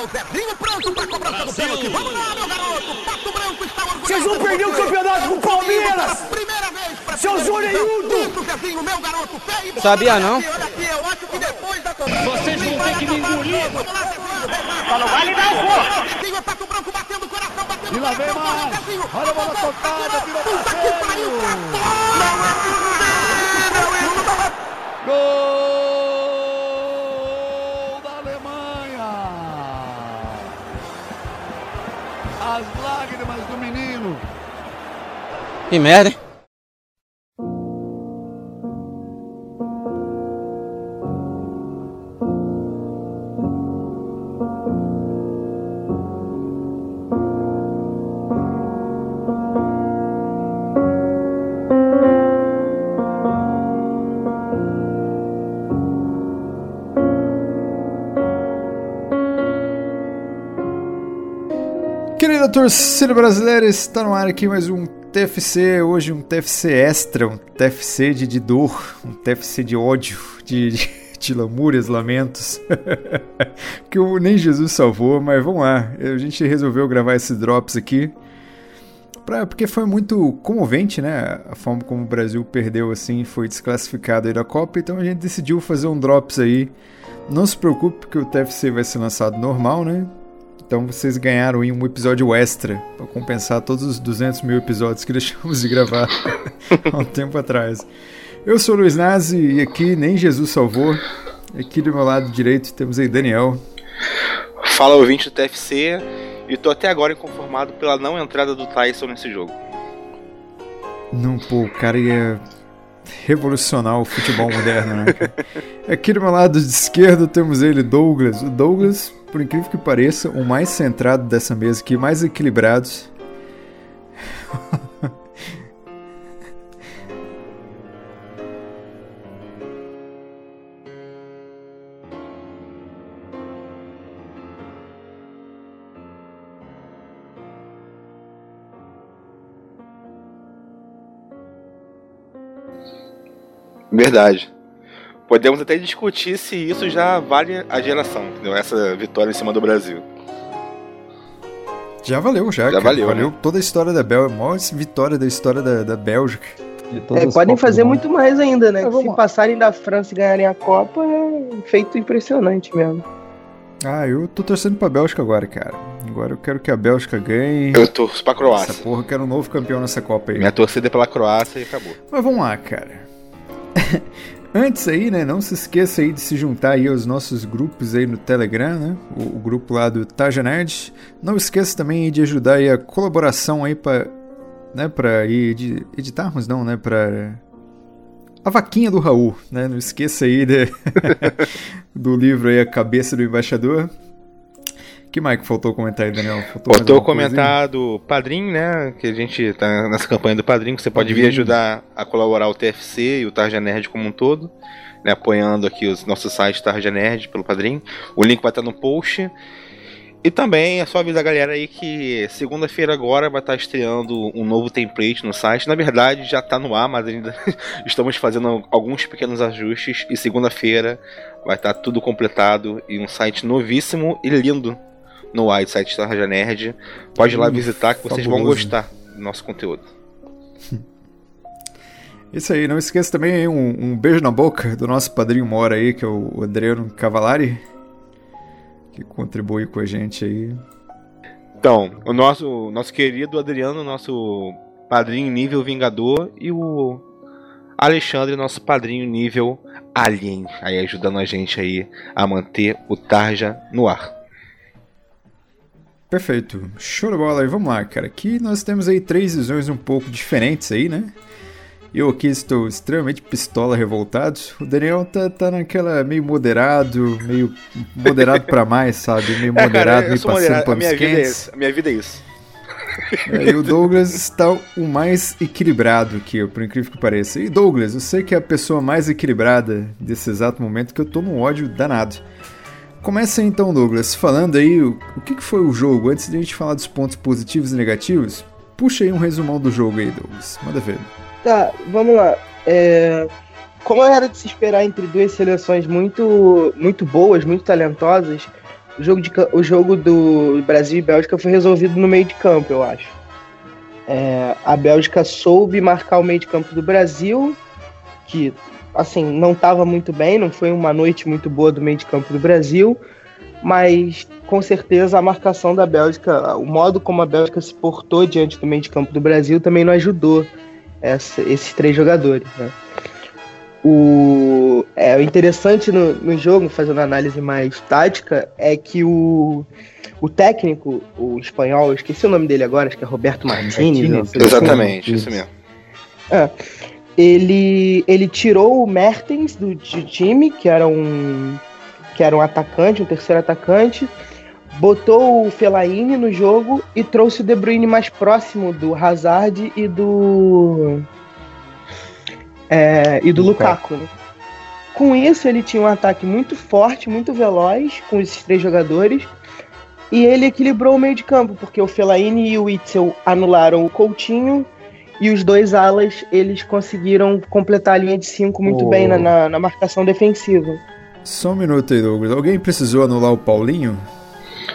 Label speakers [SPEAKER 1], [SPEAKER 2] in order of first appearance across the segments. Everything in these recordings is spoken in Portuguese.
[SPEAKER 1] o Zezinho pronto pra cobrança do pênalti. Vamos lá, meu garoto. Pato Branco está orgulhoso.
[SPEAKER 2] Vocês vão perder o campeonato com o Palmeiras.
[SPEAKER 1] Primeira vez pra
[SPEAKER 2] Seu Zoneildo.
[SPEAKER 1] Isso, Zezinho, meu garoto. E.
[SPEAKER 3] Sabia não?
[SPEAKER 1] aqui, Olha aqui, eu acho que depois da cobrança...
[SPEAKER 2] Vocês vão ter que me engolir. Só não vale dar o gol.
[SPEAKER 1] Zezinho, é Pato Branco batendo o coração, batendo o coração.
[SPEAKER 2] Olha a bola tocada, virou pra
[SPEAKER 1] Puta que pariu, pra fora. Não é possível,
[SPEAKER 2] Gol
[SPEAKER 3] Que merda, hein?
[SPEAKER 4] Querida torcida brasileira, está no ar aqui mais um TFC, hoje um TFC extra, um TFC de, de dor, um TFC de ódio, de, de, de lamúrias, lamentos, que o nem Jesus salvou, mas vamos lá, a gente resolveu gravar esses drops aqui, pra, porque foi muito comovente, né, a forma como o Brasil perdeu assim, foi desclassificado aí da Copa, então a gente decidiu fazer um drops aí, não se preocupe porque o TFC vai ser lançado normal, né, então vocês ganharam aí um episódio extra para compensar todos os 200 mil episódios que deixamos de gravar há um tempo atrás. Eu sou o Luiz Nazi e aqui nem Jesus salvou. Aqui do meu lado direito temos aí Daniel.
[SPEAKER 5] Fala ouvinte do TFC e tô até agora inconformado pela não entrada do Tyson nesse jogo.
[SPEAKER 4] Não, pô, o cara ia revolucionar o futebol moderno, né? Aqui do meu lado esquerdo temos ele, Douglas. O Douglas, por incrível que pareça, o mais centrado dessa mesa aqui, mais equilibrado.
[SPEAKER 5] Verdade. Podemos até discutir se isso já vale a geração, entendeu? Essa vitória em cima do Brasil.
[SPEAKER 4] Já valeu, já.
[SPEAKER 5] Já
[SPEAKER 4] cara.
[SPEAKER 5] valeu,
[SPEAKER 4] Valeu
[SPEAKER 5] né?
[SPEAKER 4] toda a história da Bélgica. Maior vitória da história da, da Bélgica.
[SPEAKER 6] É, podem fazer muito mais ainda, né?
[SPEAKER 4] Vamos
[SPEAKER 6] Se
[SPEAKER 4] lá.
[SPEAKER 6] passarem da França e ganharem a Copa, é um feito impressionante mesmo.
[SPEAKER 4] Ah, eu tô torcendo pra Bélgica agora, cara. Agora eu quero que a Bélgica ganhe.
[SPEAKER 5] Eu torço pra
[SPEAKER 4] Essa
[SPEAKER 5] Croácia.
[SPEAKER 4] porra, eu quero um novo campeão nessa Copa aí.
[SPEAKER 5] Minha torcida é pela Croácia e acabou.
[SPEAKER 4] Mas vamos lá, cara. Antes aí, né, não se esqueça aí de se juntar aí aos nossos grupos aí no Telegram, né? O, o grupo lá do Taja Nerd. Não esqueça também de ajudar aí a colaboração aí pra, né, edi- editarmos, não, né, pra... A vaquinha do Raul, né? Não esqueça aí de- do livro aí A Cabeça do Embaixador. Que mais que faltou comentar aí, Daniel? Faltou,
[SPEAKER 5] Faltou comentar do Padrim, né? Que a gente tá nessa campanha do Padrim, que você pode vir ajudar a colaborar o TFC e o Tarja Nerd como um todo, né? Apoiando aqui os nossos sites Tarja Nerd pelo Padrim. O link vai estar no post. E também é só avisar a galera aí que segunda-feira agora vai estar estreando um novo template no site. Na verdade, já está no ar, mas ainda estamos fazendo alguns pequenos ajustes. E segunda-feira vai estar tudo completado e um site novíssimo e lindo no ar, site da Raja Nerd. Pode ir lá
[SPEAKER 4] Hum,
[SPEAKER 5] visitar que vocês vão
[SPEAKER 4] fabuloso.
[SPEAKER 5] gostar do nosso conteúdo.
[SPEAKER 4] Isso aí, não esqueça também um, um beijo na boca do nosso padrinho Mora aí, que é o Adriano Cavalari, que contribui com a gente aí.
[SPEAKER 5] Então, o nosso, nosso querido Adriano, nosso padrinho nível Vingador, e o Alexandre, nosso padrinho nível Alien, aí ajudando a gente aí a manter o Tarja no ar.
[SPEAKER 4] Perfeito, show de bola aí, vamos lá, cara. Aqui nós temos aí três visões um pouco diferentes aí, né? Eu aqui estou extremamente pistola revoltado. O Daniel tá, tá naquela meio moderado, meio moderado pra mais, sabe? Meio
[SPEAKER 5] É,
[SPEAKER 4] moderado,
[SPEAKER 5] cara,
[SPEAKER 4] meio passando
[SPEAKER 5] moderado, a
[SPEAKER 4] panos
[SPEAKER 5] minha vida, é
[SPEAKER 4] quentes.
[SPEAKER 5] isso, a minha vida é isso.
[SPEAKER 4] É, e o Douglas está o mais equilibrado aqui, por incrível que pareça. E Douglas, eu sei que é a pessoa mais equilibrada desse exato momento que eu tô num ódio danado. Começa então, Douglas, falando aí o, o que, que foi o jogo. Antes de a gente falar dos pontos positivos e negativos, puxa aí um resumão do jogo aí, Douglas. Manda ver.
[SPEAKER 6] Tá, vamos lá. É, Como era de se esperar entre duas seleções muito, muito boas, muito talentosas, O jogo, de, o jogo do Brasil e Bélgica foi resolvido no meio de campo, eu acho. É, a Bélgica soube marcar o meio de campo do Brasil, que assim não estava muito bem, não foi uma noite muito boa do meio de campo do Brasil, mas com certeza a marcação da Bélgica, o modo como a Bélgica se portou diante do meio de campo do Brasil também não ajudou essa, esses três jogadores. Né? O, é, o interessante no, no jogo, fazendo análise mais tática, é que o, o técnico, o espanhol, eu esqueci o nome dele agora, acho que é Roberto Martinez.
[SPEAKER 5] Martinez. Exatamente, isso mesmo.
[SPEAKER 6] É, ele, ele tirou o Mertens do, do time, que era um que era um atacante, um terceiro atacante, botou o Fellaini no jogo e trouxe o De Bruyne mais próximo do Hazard e do é, e do Lukaku. Né? Com isso, ele tinha um ataque muito forte, muito veloz com esses três jogadores. E ele equilibrou o meio de campo, porque o Fellaini e o Itzel anularam o Coutinho e os dois alas eles conseguiram completar a linha de cinco muito oh. bem na, na, na, marcação defensiva.
[SPEAKER 4] Só um minuto aí, Douglas. Alguém precisou anular o Paulinho?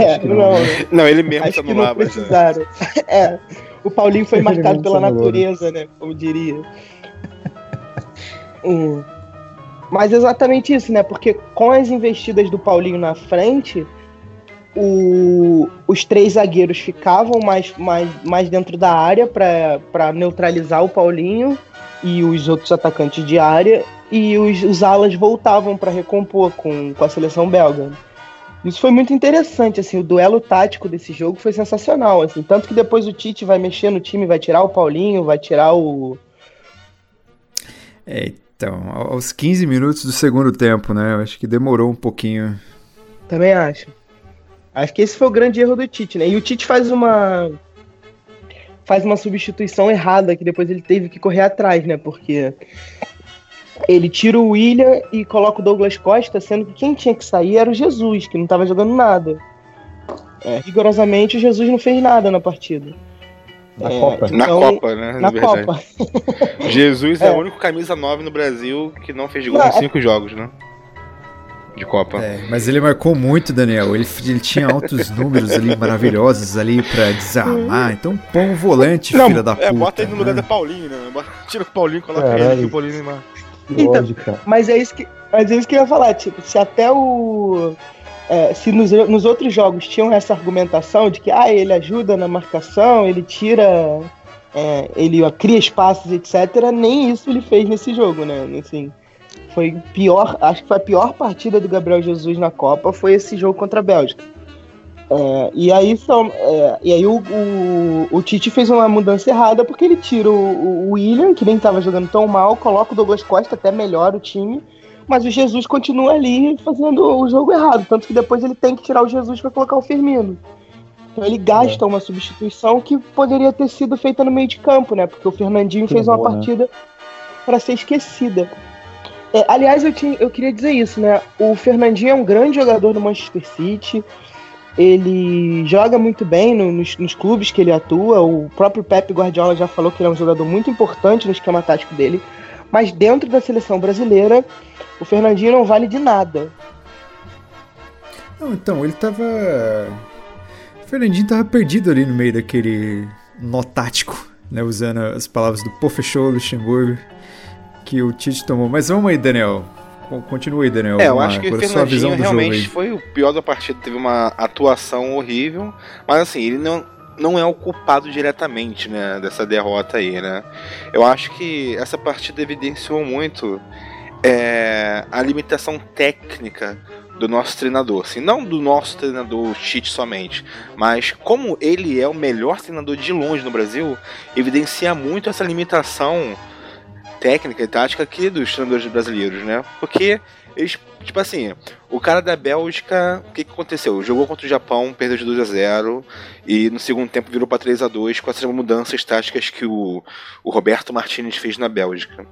[SPEAKER 6] é, não,
[SPEAKER 5] não, ele mesmo
[SPEAKER 6] acho que não precisaram. é, o Paulinho foi marcado pela natureza, né? Como diria. Hum. Mas exatamente isso, né? Porque com as investidas do Paulinho na frente, o, os três zagueiros ficavam mais, mais, mais dentro da área para neutralizar o Paulinho e os outros atacantes de área, e os, os alas voltavam para recompor com, com a seleção belga. Isso foi muito interessante, assim, o duelo tático desse jogo foi sensacional, assim, tanto que depois o Tite vai mexer no time, vai tirar o Paulinho, vai tirar o...
[SPEAKER 4] É, então, aos 15 minutos do segundo tempo, né? Eu acho que demorou um pouquinho.
[SPEAKER 6] Também acho. Acho que esse foi o grande erro do Tite, né? E o Tite faz uma faz uma substituição errada que depois ele teve que correr atrás, né? Porque ele tira o William e coloca o Douglas Costa, sendo que quem tinha que sair era o Jesus, que não estava jogando nada. É, rigorosamente, o Jesus não fez nada na partida.
[SPEAKER 5] Na é, Copa. Então, na Copa, né?
[SPEAKER 6] Na, na Copa.
[SPEAKER 5] Jesus é. é. o único camisa 9 no Brasil que não fez gol não, em 5 é... jogos, né? De Copa.
[SPEAKER 4] É, mas ele marcou muito, Daniel. Ele, ele tinha altos números ali maravilhosos ali pra desarmar. Então põe um volante, não, filha da puta. É,
[SPEAKER 5] bota ele no lugar né? da Paulinho, né? Tira o Paulinho, coloca Caralho. ele que o Paulinho marca.
[SPEAKER 6] Então, mas é isso que, mas é isso que eu ia falar, tipo, se até o é, se nos, nos, outros jogos tinham essa argumentação de que ah, ele ajuda na marcação, ele tira. É, ele ó, cria espaços, etc., nem isso ele fez nesse jogo, né? Assim, foi pior, acho que foi a pior partida do Gabriel Jesus na Copa, foi esse jogo contra a Bélgica. É, e aí, são, é, e aí o, o, o, Tite fez uma mudança errada porque ele tira o, o William, que nem estava jogando tão mal, coloca o Douglas Costa, até melhor o time, mas o Jesus continua ali fazendo o jogo errado. Tanto que depois ele tem que tirar o Jesus para colocar o Firmino. Então ele gasta é. uma substituição que poderia ter sido feita no meio de campo, né? Porque o Fernandinho que fez uma né? partida né? para ser esquecida. É, aliás, eu, tinha, eu queria dizer isso, né? O Fernandinho é um grande jogador do Manchester City. Ele joga muito bem no, nos, nos, clubes que ele atua. O próprio Pep Guardiola já falou que ele é um jogador muito importante no esquema tático dele. Mas dentro da seleção brasileira, o Fernandinho não vale de nada.
[SPEAKER 4] Não, então, ele tava. O Fernandinho tava perdido ali no meio daquele nó tático, né? Usando as palavras do fechou Luxemburgo que o Tite tomou. Mas vamos aí, Daniel. Continua aí, Daniel.
[SPEAKER 5] É, eu acho que o Fernandinho realmente foi o pior da partida. Teve uma atuação horrível. Mas assim, ele não, não é o culpado diretamente, né, dessa derrota aí, né? Eu acho que essa partida evidenciou muito é, a limitação técnica do nosso treinador, assim, não do nosso treinador Tite somente, mas como ele é o melhor treinador de longe no Brasil, evidencia muito essa limitação técnica e tática aqui dos treinadores brasileiros, né? Porque eles, tipo assim, o cara da Bélgica, o que, que aconteceu? Jogou contra o Japão, perdeu de 2 a 0 e no segundo tempo virou para 3 a 2 com essas mudanças táticas que o, o Roberto Martinez fez na Bélgica.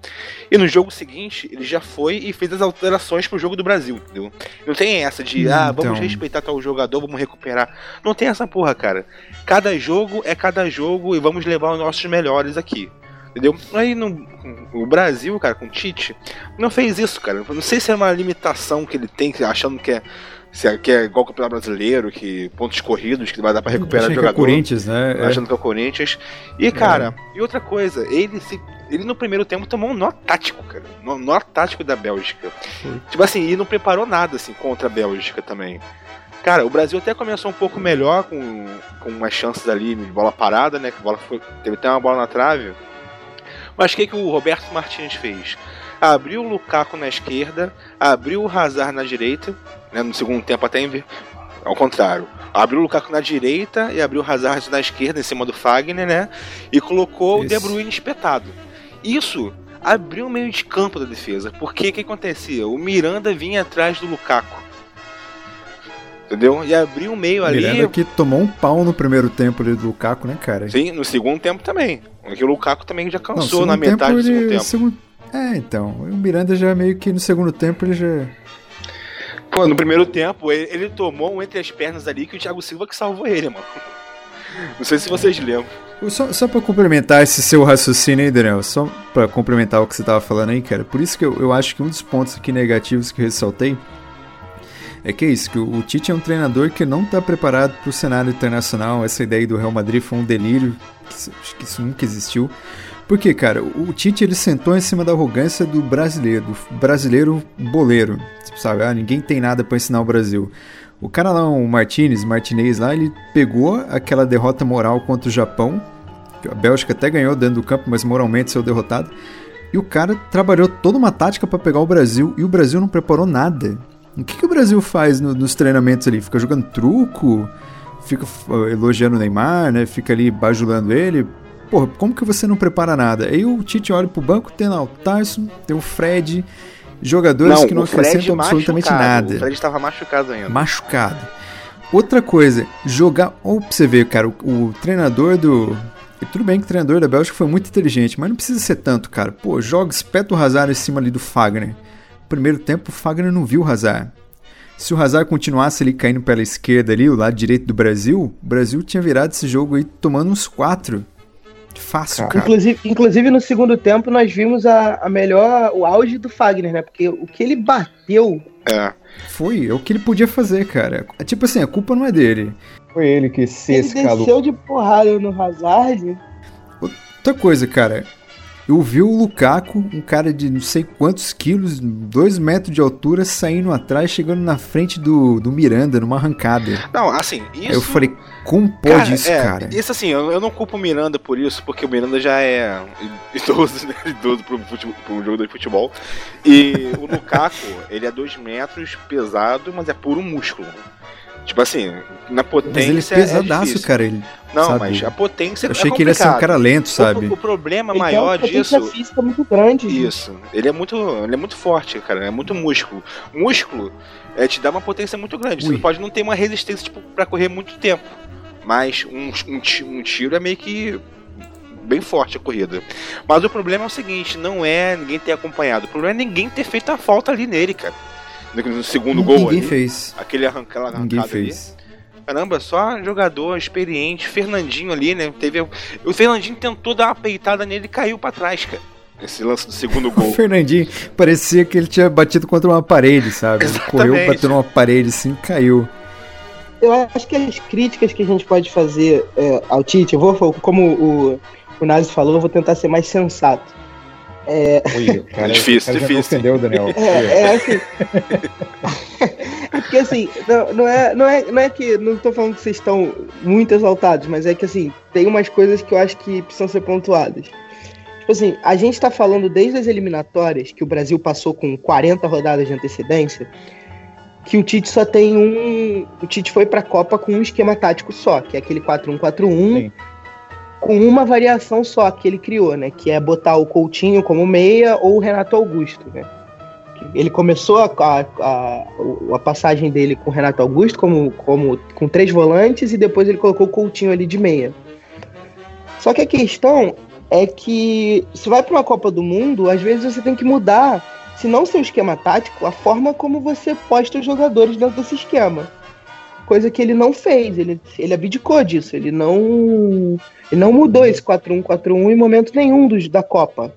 [SPEAKER 5] E no jogo seguinte, ele já foi e fez as alterações pro jogo do Brasil, entendeu? Não tem essa de, ah, vamos então... respeitar tal jogador, vamos recuperar. Não tem essa porra, cara. Cada jogo é cada jogo e vamos levar os nossos melhores aqui. Entendeu? Aí no, o Brasil, cara, com o Tite, não fez isso, cara. Não sei se é uma limitação que ele tem, achando que é, se é, que é igual o Campeonato Brasileiro, que pontos corridos, que vai dar pra recuperar
[SPEAKER 4] Achei que é
[SPEAKER 5] jogador.
[SPEAKER 4] Corinthians, né? É.
[SPEAKER 5] Achando que é o Corinthians. E, cara, e outra coisa, ele se. Ele no primeiro tempo tomou um nó tático, cara. Um nó tático da Bélgica.
[SPEAKER 4] Foi.
[SPEAKER 5] Tipo assim, e não preparou nada assim contra a Bélgica também. Cara, o Brasil até começou um pouco melhor com, com umas chances ali de bola parada, né? Que bola foi, teve até uma bola na trave. Mas o que, que o Roberto Martins fez? Abriu o Lukaku na esquerda, abriu o Hazard na direita, né, no segundo tempo até inver... ao contrário. Abriu o Lukaku na direita e abriu o Hazard na esquerda, em cima do Fagner, né? E colocou o
[SPEAKER 4] Isso.
[SPEAKER 5] De Bruyne espetado. Isso abriu o meio de campo da defesa. Porque o que acontecia? O Miranda vinha atrás do Lukaku. Entendeu? E abriu o meio ali.
[SPEAKER 4] Miranda que tomou um pau no primeiro tempo ali do Lukaku, né, cara?
[SPEAKER 5] Sim, no segundo tempo também. Porque o Lukaku também já
[SPEAKER 4] Não,
[SPEAKER 5] cansou
[SPEAKER 4] segundo
[SPEAKER 5] na metade do segundo tempo.
[SPEAKER 4] segundo- É, então. O Miranda já meio que no segundo tempo ele já.
[SPEAKER 5] Pô, no primeiro tempo, ele, ele tomou um entre as pernas ali que o Thiago Silva que salvou ele, mano. Não sei se vocês lembram.
[SPEAKER 4] Só, só pra complementar esse seu raciocínio aí, Daniel, só pra complementar o que você tava falando aí, cara, por isso que eu, eu acho que um dos pontos aqui negativos que eu ressaltei é que é isso, que o, o Tite é um treinador que não tá preparado pro cenário internacional, essa ideia do Real Madrid foi um delírio, acho que isso nunca existiu. Porque, cara, o, o Tite ele sentou em cima da arrogância do brasileiro, do brasileiro boleiro, sabe? Ah, ninguém tem nada pra ensinar o Brasil. O cara lá, o Martinez, Martinez lá, ele pegou aquela derrota moral contra o Japão, que a Bélgica até ganhou dentro do campo, mas moralmente saiu derrotado. E o cara trabalhou toda uma tática pra pegar o Brasil e o Brasil não preparou nada. O que, que o Brasil faz no- nos treinamentos ali? Fica jogando truco? Fica f- elogiando o Neymar, né? Fica ali bajulando ele? Porra, como que você não prepara nada? Aí o Tite olha pro banco, tem lá o Tyson, tem o Fred, jogadores que não
[SPEAKER 5] o Fred
[SPEAKER 4] acrescentam absolutamente nada
[SPEAKER 5] O Fred estava machucado ainda.
[SPEAKER 4] machucado. Outra coisa, jogar. Ou pra você ver, cara, o, o treinador do. e Tudo bem que o treinador da Bélgica foi muito inteligente, mas não precisa ser tanto, cara. Pô, joga, espeta o Hazard em cima ali do Fagner. Primeiro tempo, o Fagner não viu o Hazard. Se o Hazard continuasse ali caindo pela esquerda ali, o lado direito do Brasil, o Brasil tinha virado esse jogo aí tomando uns quatro. Fácil, cara.
[SPEAKER 6] Inclusive, inclusive, no segundo tempo, nós vimos a, a melhor, o auge do Fagner, né? Porque o que ele bateu.
[SPEAKER 5] É.
[SPEAKER 4] Foi, é o que ele podia fazer, cara. É Tipo assim, a culpa não é dele.
[SPEAKER 7] Foi ele que se
[SPEAKER 6] Ele
[SPEAKER 7] escalou.
[SPEAKER 6] desceu de porrada no Hazard.
[SPEAKER 4] Outra coisa, cara. Eu vi o Lukaku, um cara de não sei quantos quilos, dois metros de altura, saindo atrás, chegando na frente do, do Miranda, numa arrancada.
[SPEAKER 5] Não, assim, isso.
[SPEAKER 4] Eu falei, como pode isso,
[SPEAKER 5] é,
[SPEAKER 4] cara?
[SPEAKER 5] Isso assim, eu, eu não culpo o Miranda por isso, porque o Miranda já é idoso, né? Idoso pro, futebol, pro jogador de futebol. E o Lukaku, ele é 2 metros, pesado, mas é puro músculo. Tipo assim, na potência.
[SPEAKER 4] Mas ele é pesadaço,
[SPEAKER 5] difícil.
[SPEAKER 4] cara. Ele,
[SPEAKER 5] Não,
[SPEAKER 4] sabe?
[SPEAKER 5] mas a potência
[SPEAKER 4] eu achei
[SPEAKER 5] é
[SPEAKER 4] que ele ia ser um cara lento, sabe?
[SPEAKER 5] O, o problema
[SPEAKER 6] Ele tem
[SPEAKER 5] maior
[SPEAKER 6] uma potência
[SPEAKER 5] disso.
[SPEAKER 6] física muito grande.
[SPEAKER 5] Isso. Ele é muito, ele é muito forte, cara. É muito músculo. Músculo é, te dá uma potência muito grande.
[SPEAKER 4] Ui.
[SPEAKER 5] Você pode não ter uma resistência tipo, para correr muito tempo. Mas um, um, um tiro é meio que bem forte a corrida. Mas o problema é o seguinte, não é ninguém ter acompanhado. O problema é ninguém ter feito a falta ali nele, cara. No, segundo gol
[SPEAKER 4] Ninguém
[SPEAKER 5] ali.
[SPEAKER 4] fez.
[SPEAKER 5] Aquele arranca, aquela
[SPEAKER 4] Ninguém
[SPEAKER 5] arrancada ali.
[SPEAKER 4] fez.
[SPEAKER 5] Caramba, só jogador experiente. Fernandinho ali, né? Teve, o Fernandinho tentou dar uma peitada nele e caiu pra trás, cara. Esse lance do segundo
[SPEAKER 4] O
[SPEAKER 5] gol.
[SPEAKER 4] Fernandinho parecia que ele tinha batido contra uma parede, sabe? Ele correu, bateu numa parede assim e caiu.
[SPEAKER 6] Eu acho que as críticas que a gente pode fazer é, ao Tite, eu vou, como o, o Nazi falou, eu vou tentar ser mais sensato.
[SPEAKER 7] Cara,
[SPEAKER 5] Difícil,
[SPEAKER 7] o cara já
[SPEAKER 5] difícil.
[SPEAKER 7] ofendeu o Daniel.
[SPEAKER 6] É, é assim. é porque assim, não, não, é, não, é, não é que. Não tô falando que vocês estão muito exaltados, mas é que assim, tem umas coisas que eu acho que precisam ser pontuadas. Tipo assim, a gente tá falando desde as eliminatórias, que o Brasil passou com 40 rodadas de antecedência, que o Tite só tem um. O Tite foi pra Copa com um esquema tático só, que é aquele 4-1-4-1
[SPEAKER 7] Sim.
[SPEAKER 6] Com uma variação só que ele criou, né? Que é botar o Coutinho como meia ou o Renato Augusto, né? Ele começou a, a, a, a passagem dele com o Renato Augusto como, como com três volantes e depois ele colocou o Coutinho ali de meia. Só que a questão é que se vai para uma Copa do Mundo, às vezes você tem que mudar, se não seu esquema tático, a forma como você posta os jogadores dentro desse esquema. coisa que ele não fez. Ele, ele abdicou disso. Ele não, ele não mudou esse 4-1-4-1 em momento nenhum dos, da Copa.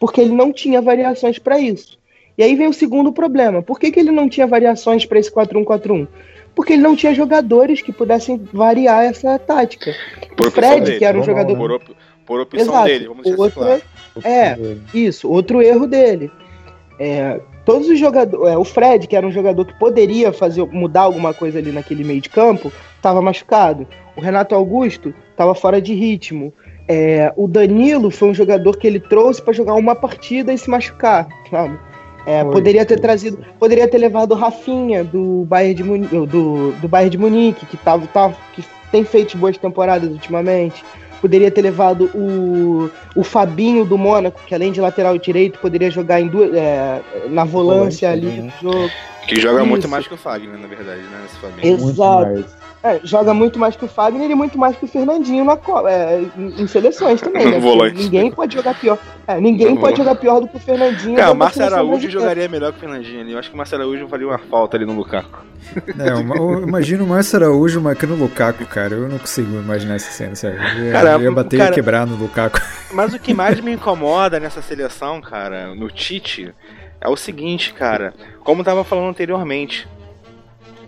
[SPEAKER 6] Porque ele não tinha variações para isso. E aí vem o segundo problema. Por que, que ele não tinha variações para esse 4-1-4-1? Porque ele não tinha jogadores que pudessem variar essa tática.
[SPEAKER 5] Por
[SPEAKER 6] o Fred,
[SPEAKER 5] dele.
[SPEAKER 6] que era um jogador.
[SPEAKER 5] Por, op- por opção
[SPEAKER 6] Exato.
[SPEAKER 5] dele, vamos isso
[SPEAKER 6] Outro-
[SPEAKER 5] claro.
[SPEAKER 6] É, isso, outro erro dele. É, todos os jogadores. é, o Fred, que era um jogador que poderia fazer mudar alguma coisa ali naquele meio de campo, estava machucado. O Renato Augusto estava fora de ritmo. É, o Danilo foi um jogador que ele trouxe para jogar uma partida e se machucar, sabe? É, poderia ter trazido, poderia ter levado o Rafinha do Bayern de Munique, do, do Bayern de Munique, que tava, tava, que tem feito boas temporadas ultimamente. Poderia ter levado o, o Fabinho do Mônaco, que além de lateral direito, poderia jogar em duas, é, na volância ali
[SPEAKER 7] também, né?
[SPEAKER 6] no jogo.
[SPEAKER 5] Que joga muito
[SPEAKER 6] Isso.
[SPEAKER 5] mais que o Fagner, na verdade, né? Nesse Flamengo.
[SPEAKER 7] Muito
[SPEAKER 6] Exato. É, joga muito mais que o Fagner e muito mais que o Fernandinho na, co- é, em, seleções também, né? Ninguém pode jogar pior. É, ninguém pode jogar pior do que o Fernandinho.
[SPEAKER 5] Cara, o Márcio
[SPEAKER 6] seleção
[SPEAKER 5] Araújo jogaria melhor que o Fernandinho ali. Eu acho que o Márcio Araújo faria uma falta ali no Lukaku.
[SPEAKER 4] É, imagino o Márcio Araújo marcando o Lukaku, cara. Eu não consigo imaginar essa cena, sério. Eu ia,
[SPEAKER 5] Cara,
[SPEAKER 4] eu ia bater e
[SPEAKER 5] cara-
[SPEAKER 4] ia quebrar no Lukaku.
[SPEAKER 5] Mas o que mais me incomoda nessa seleção, cara, no Tite, é o seguinte, cara. Como eu tava falando anteriormente.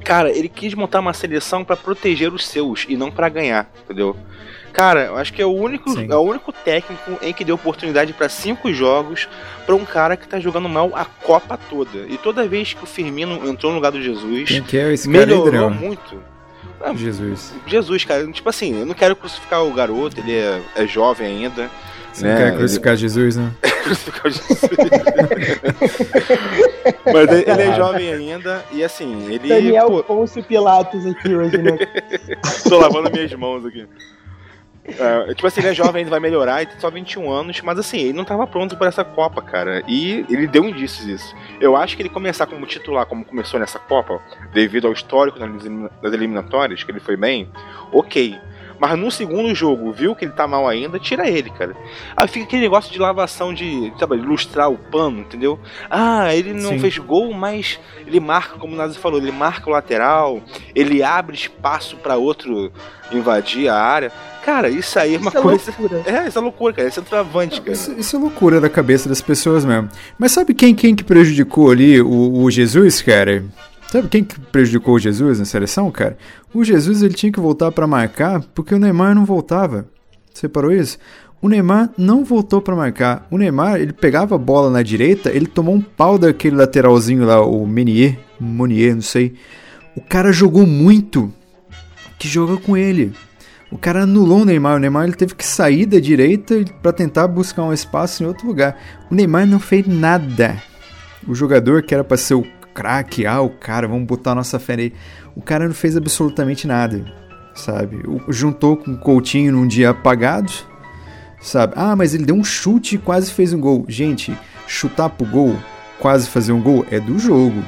[SPEAKER 5] Cara, ele quis montar uma seleção pra proteger os seus e não pra ganhar, entendeu? Cara, eu acho que é o único,
[SPEAKER 4] Sim.
[SPEAKER 5] é o único técnico em que deu oportunidade pra cinco jogos pra um cara que tá jogando mal a Copa toda. E toda vez que o Firmino entrou no lugar do Jesus,
[SPEAKER 4] Quem que é esse cara aí,
[SPEAKER 5] melhorou muito. Ah,
[SPEAKER 4] Jesus.
[SPEAKER 5] Jesus, cara, tipo assim, eu não quero crucificar o garoto, ele é, é jovem ainda.
[SPEAKER 4] Você
[SPEAKER 5] né?
[SPEAKER 4] não quer crucificar Jesus, né?
[SPEAKER 5] Crucificar Jesus. Mas ele ele é jovem ainda e assim, ele.
[SPEAKER 6] Daniel
[SPEAKER 5] pô,
[SPEAKER 6] Pôncio Pilatos aqui hoje, né?
[SPEAKER 5] tô lavando minhas mãos aqui. É, tipo assim, ele é jovem, ainda vai melhorar, ele tem só 21 anos, mas assim, ele não tava pronto para essa Copa, cara. E ele deu indícios disso. Eu acho que ele começar como titular, como começou nessa Copa, devido ao histórico das eliminatórias, que ele foi bem, ok. Mas no segundo jogo, viu que ele tá mal ainda, tira ele, cara. Aí fica aquele negócio de lavação de, sabe, ilustrar o pano, entendeu? Ah, ele não
[SPEAKER 4] Sim.
[SPEAKER 5] fez gol, mas ele marca, como o Nazi falou, ele marca o lateral, ele abre espaço pra outro invadir a área. Cara, isso aí é uma
[SPEAKER 6] Isso é
[SPEAKER 5] coisa.
[SPEAKER 6] loucura.
[SPEAKER 5] É, isso é loucura, cara. Isso é travante, cara.
[SPEAKER 4] Isso, isso é loucura da cabeça das pessoas mesmo. Mas sabe quem, quem que prejudicou ali o, o Jesus, cara? Sabe quem que prejudicou o Jesus na seleção, cara? O Jesus ele tinha que voltar pra marcar porque o Neymar não voltava. Você parou isso? O Neymar não voltou pra marcar. O Neymar, ele pegava a bola na direita, ele tomou um pau daquele lateralzinho lá, o Menier, Monier, não sei. O cara jogou muito que joga com ele. O cara anulou o Neymar. O Neymar ele teve que sair da direita pra tentar buscar um espaço em outro lugar. O Neymar não fez nada. O jogador que era pra ser o craque, ah, o cara, vamos botar nossa fé nele. O cara não fez absolutamente nada, sabe? O- juntou com o Coutinho num dia apagado, sabe? Ah, mas ele deu um chute e quase fez um gol. Gente, chutar pro gol, quase fazer um gol, é do jogo.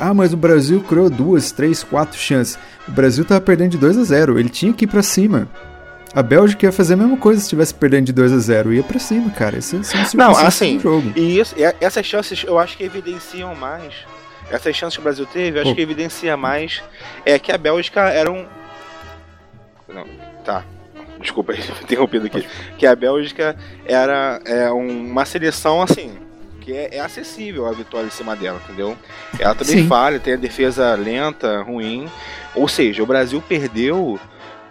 [SPEAKER 4] Ah, mas o Brasil criou duas, três, quatro chances. O Brasil tava perdendo de 2 a 0 ele tinha que ir pra cima. A Bélgica ia fazer a mesma coisa se estivesse perdendo de 2 a 0 ia pra cima, cara. Isso, isso é uma
[SPEAKER 5] Não, assim,
[SPEAKER 4] jogo.
[SPEAKER 5] E isso, e essas chances eu acho que evidenciam mais. Essas chances que o Brasil teve, eu acho que evidencia mais é que a Bélgica era um. Não, tá. Desculpa aí, interrompido aqui. Que a Bélgica era é, um- uma seleção assim. Que é, é acessível a vitória em cima dela, entendeu? Ela também
[SPEAKER 4] Sim.
[SPEAKER 5] falha, tem a defesa lenta, ruim. Ou seja, o Brasil perdeu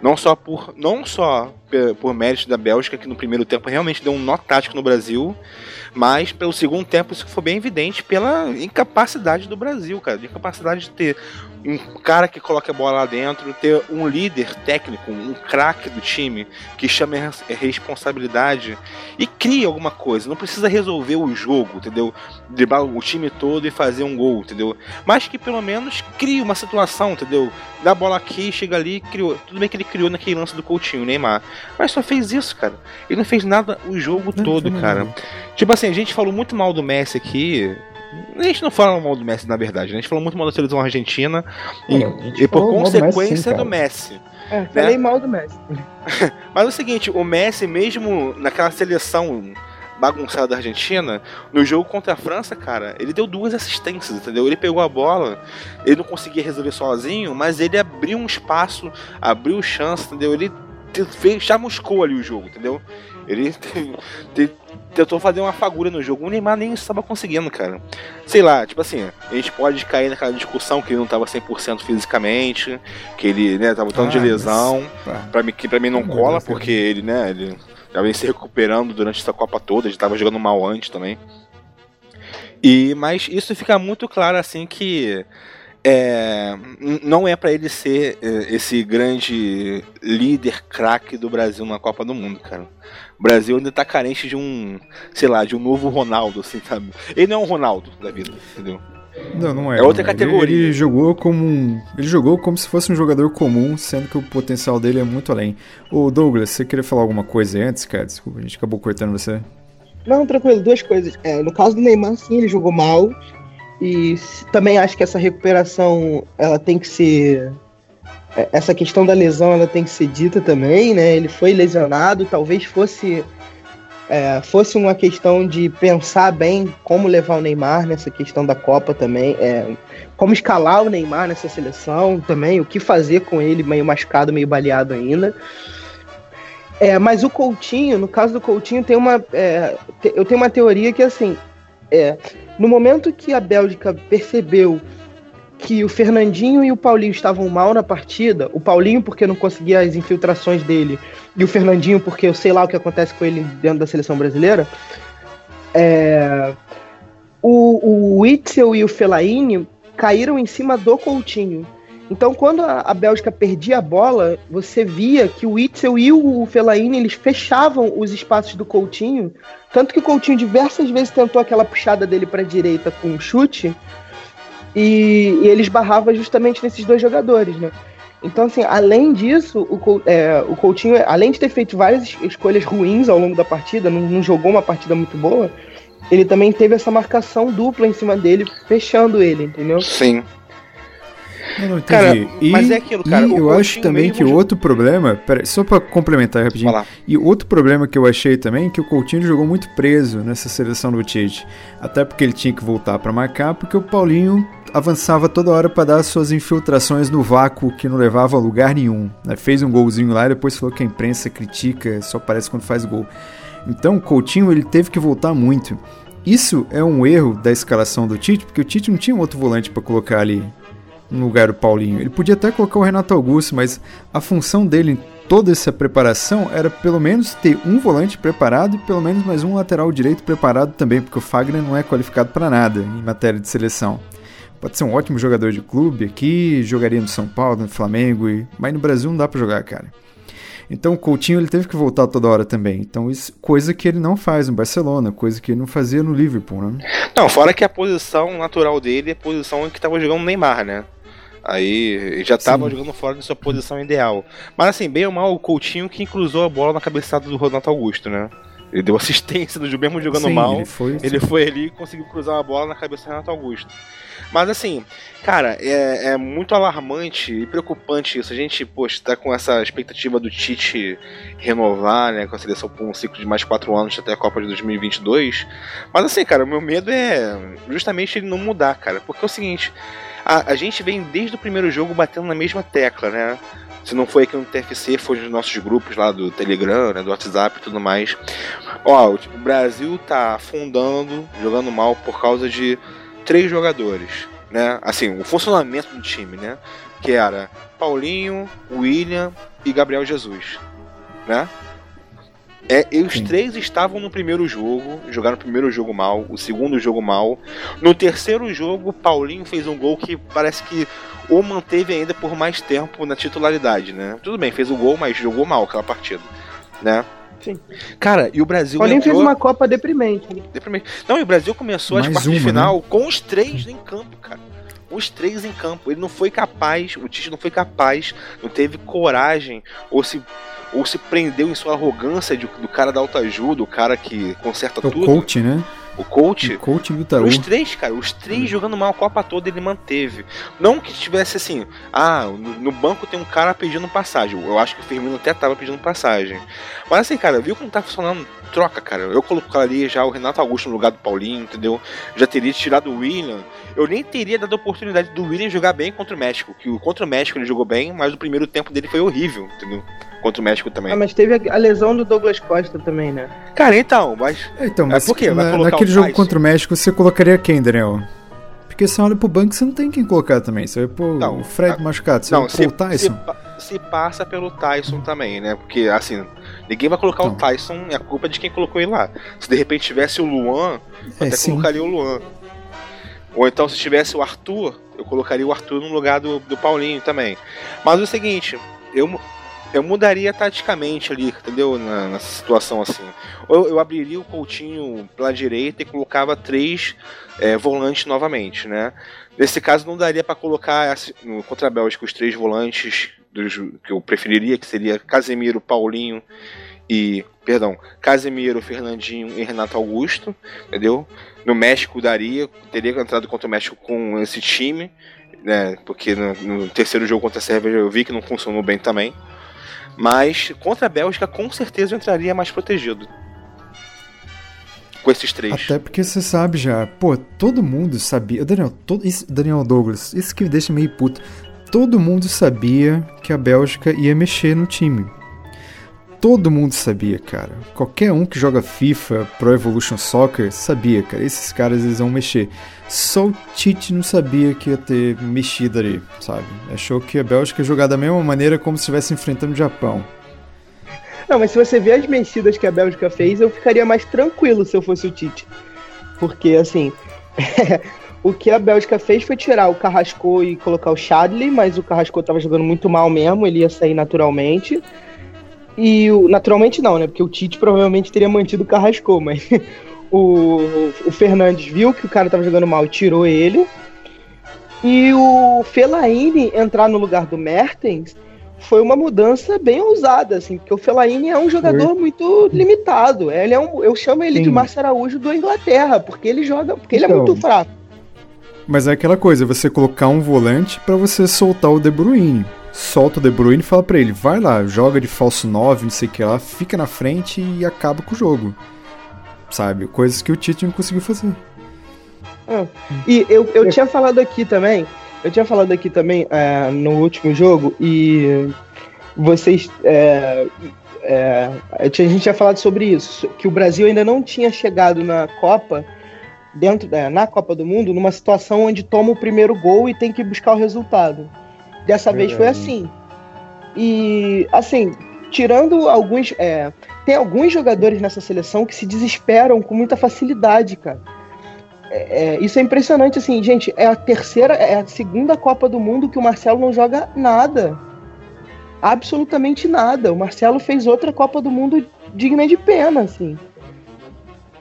[SPEAKER 5] não só por não só por mérito da Bélgica, que no primeiro tempo realmente deu um nó tático no Brasil, mas pelo segundo tempo isso foi bem evidente pela incapacidade do Brasil, cara, de incapacidade de ter um cara que coloca a bola lá dentro, ter um líder técnico, um craque do time que chame a res- a responsabilidade e crie alguma coisa. Não precisa resolver o jogo, entendeu? Driblar o time todo e fazer um gol, entendeu? Mas que pelo menos crie uma situação, entendeu? Dá a bola aqui, chega ali, criou. Tudo bem que ele criou naquele lance do Coutinho, Neymar. Mas só fez isso, cara. Ele não fez nada o jogo
[SPEAKER 4] Não,
[SPEAKER 5] todo,
[SPEAKER 4] não,
[SPEAKER 5] cara.
[SPEAKER 4] não.
[SPEAKER 5] Tipo assim, a gente falou muito mal do Messi aqui. A gente não fala mal do Messi, na verdade. né? A gente falou muito mal da seleção argentina. E,
[SPEAKER 7] gente
[SPEAKER 5] e por
[SPEAKER 7] mal do Messi,
[SPEAKER 5] consequência
[SPEAKER 7] sim,
[SPEAKER 5] do. Messi.
[SPEAKER 6] É, falei mal do Messi.
[SPEAKER 5] Mas é o seguinte, o Messi, mesmo naquela seleção bagunçada da Argentina, no jogo contra a França, cara, ele deu duas assistências, entendeu? Ele pegou a bola, ele não conseguia resolver sozinho, mas ele abriu um espaço, abriu chance, entendeu? Ele fez, chamuscou ali o jogo, entendeu? Ele te- te- tentou fazer uma fagulha no jogo. O Neymar nem estava conseguindo, cara. Sei lá, tipo assim, a gente pode cair naquela discussão que ele não estava 100% fisicamente, que ele, né, tava de
[SPEAKER 4] Ah, mas-
[SPEAKER 5] lesão.
[SPEAKER 4] Pá,
[SPEAKER 5] Pra mim, que pra mim não cola,
[SPEAKER 4] mas é
[SPEAKER 5] porque ele, né, ele já vem se recuperando durante essa Copa toda, ele tava jogando mal antes também. E, mas isso fica muito claro, assim, que é, não é pra ele ser é, esse grande líder craque do Brasil na Copa do Mundo, cara. O Brasil ainda tá carente de um, sei lá, de um novo Ronaldo, assim, sabe? Ele não é um Ronaldo da vida, entendeu?
[SPEAKER 4] Não, não é.
[SPEAKER 5] É outra
[SPEAKER 4] não. Ele-
[SPEAKER 5] categoria.
[SPEAKER 4] Ele, jogou como um, ele jogou como se fosse um jogador comum, sendo que o potencial dele é muito além. Ô Douglas, você queria falar alguma coisa antes, cara? Desculpa, a gente acabou cortando você.
[SPEAKER 6] Não, tranquilo, duas coisas. É, no caso do Neymar, sim, ele jogou mal. E também acho que essa recuperação, ela tem que ser. é, Essa questão da lesão, ela tem que ser dita também, né? Ele foi lesionado, talvez fosse. é, fosse uma questão de pensar bem como levar o Neymar nessa questão da Copa também. é, como escalar o Neymar nessa seleção também, o que fazer com ele meio machucado, meio baleado ainda. É, mas o Coutinho, no caso do Coutinho, tem uma. é, eu tenho uma teoria que assim. É, no momento que a Bélgica percebeu que o Fernandinho e o Paulinho estavam mal na partida, o Paulinho porque não conseguia as infiltrações dele, e o Fernandinho porque eu sei lá o que acontece com ele dentro da seleção brasileira, é, o, o Witzel e o Fellaini caíram em cima do Coutinho. Então, quando a, Bélgica perdia a bola, você via que o Witzel e o Fellaini eles fechavam os espaços do Coutinho, tanto que o Coutinho diversas vezes tentou aquela puxada dele para a direita com um chute, e, e ele esbarrava justamente nesses dois jogadores, né? Então, assim, além disso, o, é, o Coutinho, além de ter feito várias es- escolhas ruins ao longo da partida, não, não jogou uma partida muito boa, ele também teve essa marcação dupla em cima dele, fechando ele, entendeu?
[SPEAKER 5] Sim.
[SPEAKER 4] Eu não entendi.
[SPEAKER 5] Cara,
[SPEAKER 4] e,
[SPEAKER 5] mas é aquilo, cara,
[SPEAKER 4] E eu acho também que outro problema. Pera, só pra complementar rapidinho. E outro problema que eu achei também é que o Coutinho jogou muito preso nessa seleção do Tite. Até porque ele tinha que voltar pra marcar, porque o Paulinho avançava toda hora pra dar suas infiltrações no vácuo que não levava a lugar nenhum. né? Fez um golzinho lá e depois falou que a imprensa critica, só aparece quando faz gol. Então o Coutinho ele teve que voltar muito. Isso é um erro da escalação do Tite, porque o Tite não tinha outro volante pra colocar ali no lugar do Paulinho. Ele podia até colocar o Renato Augusto, mas a função dele em toda essa preparação era pelo menos ter um volante preparado e pelo menos mais um lateral direito preparado também, porque o Fagner não é qualificado para nada em matéria de seleção. Pode ser um ótimo jogador de clube aqui, jogaria no São Paulo, no Flamengo, e... mas no Brasil não dá para jogar, cara. Então o Coutinho ele teve que voltar toda hora também. Então isso coisa que ele não faz no Barcelona, coisa que ele não fazia no Liverpool, né?
[SPEAKER 5] Não, fora que a posição natural dele é a posição em que tava jogando o Neymar, né? Aí já tava
[SPEAKER 4] Sim.
[SPEAKER 5] jogando fora de sua posição ideal. Mas assim, bem ou mal, o Coutinho que cruzou a bola na cabeçada do Renato Augusto, né? Ele deu assistência do mesmo jogando
[SPEAKER 4] Sim,
[SPEAKER 5] mal.
[SPEAKER 4] Ele foi,
[SPEAKER 5] Ele foi ali e conseguiu cruzar uma bola na cabeça do Renato Augusto. Mas assim, cara, é, é muito alarmante e preocupante isso. A gente, poxa, tá com essa expectativa do Tite renovar, né, com a seleção por um ciclo de mais quatro anos até a Copa de 2022. Mas assim, cara, o meu medo é justamente ele não mudar, cara. Porque é o seguinte, a, a gente vem desde o primeiro jogo batendo na mesma tecla, né? Se não foi aqui no TFC, foi nos nossos grupos lá do Telegram, né, do WhatsApp e tudo mais. Ó, tipo, o Brasil tá afundando, jogando mal por causa de três jogadores, né? Assim, o funcionamento do time, né? Que era Paulinho, William e Gabriel Jesus, né? É, e os
[SPEAKER 4] Sim.
[SPEAKER 5] três estavam no primeiro jogo, jogaram o primeiro jogo mal, o segundo jogo mal. No terceiro jogo, Paulinho fez um gol que parece que o manteve ainda por mais tempo na titularidade, né? Tudo bem, fez o gol, mas jogou mal aquela partida, né?
[SPEAKER 6] Sim.
[SPEAKER 5] Cara, e o Brasil
[SPEAKER 6] Paulinho fez
[SPEAKER 5] entrou...
[SPEAKER 6] uma Copa deprimente. né?
[SPEAKER 5] Deprimente. Não, e o Brasil começou as
[SPEAKER 4] Mais
[SPEAKER 5] quartas de
[SPEAKER 4] né?
[SPEAKER 5] final com os três em campo, cara. Os três em campo. Ele não foi capaz, o Tite não foi capaz, não teve coragem, ou se, ou se prendeu em sua arrogância de- do cara da autoajuda, o cara que conserta
[SPEAKER 4] o
[SPEAKER 5] tudo,
[SPEAKER 4] coach, né?
[SPEAKER 5] o coach.
[SPEAKER 4] O coach do Itaú.
[SPEAKER 5] Os três, cara, os três jogando mal a Copa toda ele manteve. Não que tivesse assim, ah, no, no banco tem um cara pedindo passagem. Eu acho que o Firmino até tava pedindo passagem. Mas assim, cara, viu como tá funcionando? Troca, cara. Eu colocaria já o Renato Augusto no lugar do Paulinho, entendeu? Já teria tirado o William. Eu nem teria dado a oportunidade do William jogar bem contra o México. Que o contra o México ele jogou bem, mas o primeiro tempo dele foi horrível, entendeu? Contra o México também.
[SPEAKER 6] Ah, mas teve a, lesão do Douglas Costa também, né?
[SPEAKER 5] Cara, então, mas.
[SPEAKER 4] É, Então,
[SPEAKER 5] É,
[SPEAKER 4] mas
[SPEAKER 5] por quê?
[SPEAKER 4] Na- naquele jogo contra o México, você colocaria quem, Daniel? Porque você olha pro banco, você não tem quem colocar também. Você vai pôr
[SPEAKER 5] Não,
[SPEAKER 4] o Fred
[SPEAKER 5] a-
[SPEAKER 4] machucado, você
[SPEAKER 5] Não,
[SPEAKER 4] vai
[SPEAKER 5] se,
[SPEAKER 4] pôr o Tyson.
[SPEAKER 5] se se passa pelo Tyson também, né? Porque, assim, ninguém vai colocar o
[SPEAKER 4] Então.
[SPEAKER 5] Tyson, é a culpa de quem colocou ele lá. Se de repente tivesse o Luan, eu
[SPEAKER 4] É,
[SPEAKER 5] até
[SPEAKER 4] sim.
[SPEAKER 5] colocaria o Luan. Ou então, se tivesse o Arthur, eu colocaria o Arthur no lugar do, do Paulinho também. Mas é o seguinte, eu, eu mudaria taticamente ali, entendeu? Na, nessa situação assim. Ou eu, abriria o Coutinho pela direita e colocava três é, volantes novamente, né? Nesse caso, não daria para colocar no contra a Bélgica os três volantes dos, que eu preferiria, que seria Casemiro, Paulinho e. Perdão, Casemiro, Fernandinho e Renato Augusto, entendeu? No México daria, teria entrado contra o México com esse time, né? Porque no, no terceiro jogo contra a Sérvia eu vi que não funcionou bem também. Mas contra a Bélgica, com certeza eu entraria mais protegido. Com esses três.
[SPEAKER 4] Até porque você sabe já, pô, todo mundo sabia. Daniel, todo, isso, Daniel Douglas, isso que me deixa meio puto. Todo mundo sabia que a Bélgica ia mexer no time. Todo mundo sabia, cara. Qualquer um que joga FIFA, Pro Evolution Soccer, sabia, cara. Esses caras eles vão mexer. Só o Tite não sabia que ia ter mexido ali, sabe? Achou que a Bélgica ia jogar da mesma maneira como se estivesse enfrentando o Japão.
[SPEAKER 6] Não, mas se você vê as mexidas que a Bélgica fez, eu ficaria mais tranquilo se eu fosse o Tite. Porque, assim, o que a Bélgica fez foi tirar o Carrasco e colocar o Chadley, mas o Carrasco tava jogando muito mal mesmo, ele ia sair naturalmente. E. Naturalmente não, né? Porque o Tite provavelmente teria mantido o Carrasco, mas o, o Fernandes viu que o cara tava jogando mal e tirou ele. E o Fellaini entrar no lugar do Mertens foi uma mudança bem ousada, assim, porque o Fellaini é um jogador muito limitado. Ele é um, eu chamo ele de
[SPEAKER 7] Sim.
[SPEAKER 6] Márcio Araújo do Inglaterra, porque ele joga, porque ele é
[SPEAKER 7] Então.
[SPEAKER 6] muito fraco.
[SPEAKER 4] Mas é aquela coisa, você colocar um volante pra você soltar o De Bruyne. Solta o De Bruyne e fala pra ele, vai lá, joga de falso 9, não sei o que lá, fica na frente e acaba com o jogo. Sabe? Coisas que o Tite não conseguiu fazer.
[SPEAKER 6] E eu, eu tinha falado aqui também, eu tinha falado aqui também é, no último jogo, e vocês. É, é, a gente tinha falado sobre isso, que o Brasil ainda não tinha chegado na Copa, dentro da, na Copa do Mundo, numa situação onde toma o primeiro gol e tem que buscar o resultado. Dessa vez foi assim. E assim, tirando alguns. é, tem alguns jogadores nessa seleção que se desesperam com muita facilidade, cara. É, é, isso é impressionante, assim, gente. É a terceira, é a segunda Copa do Mundo que o Marcelo não joga nada. Absolutamente nada. O Marcelo fez outra Copa do Mundo digna de pena, assim.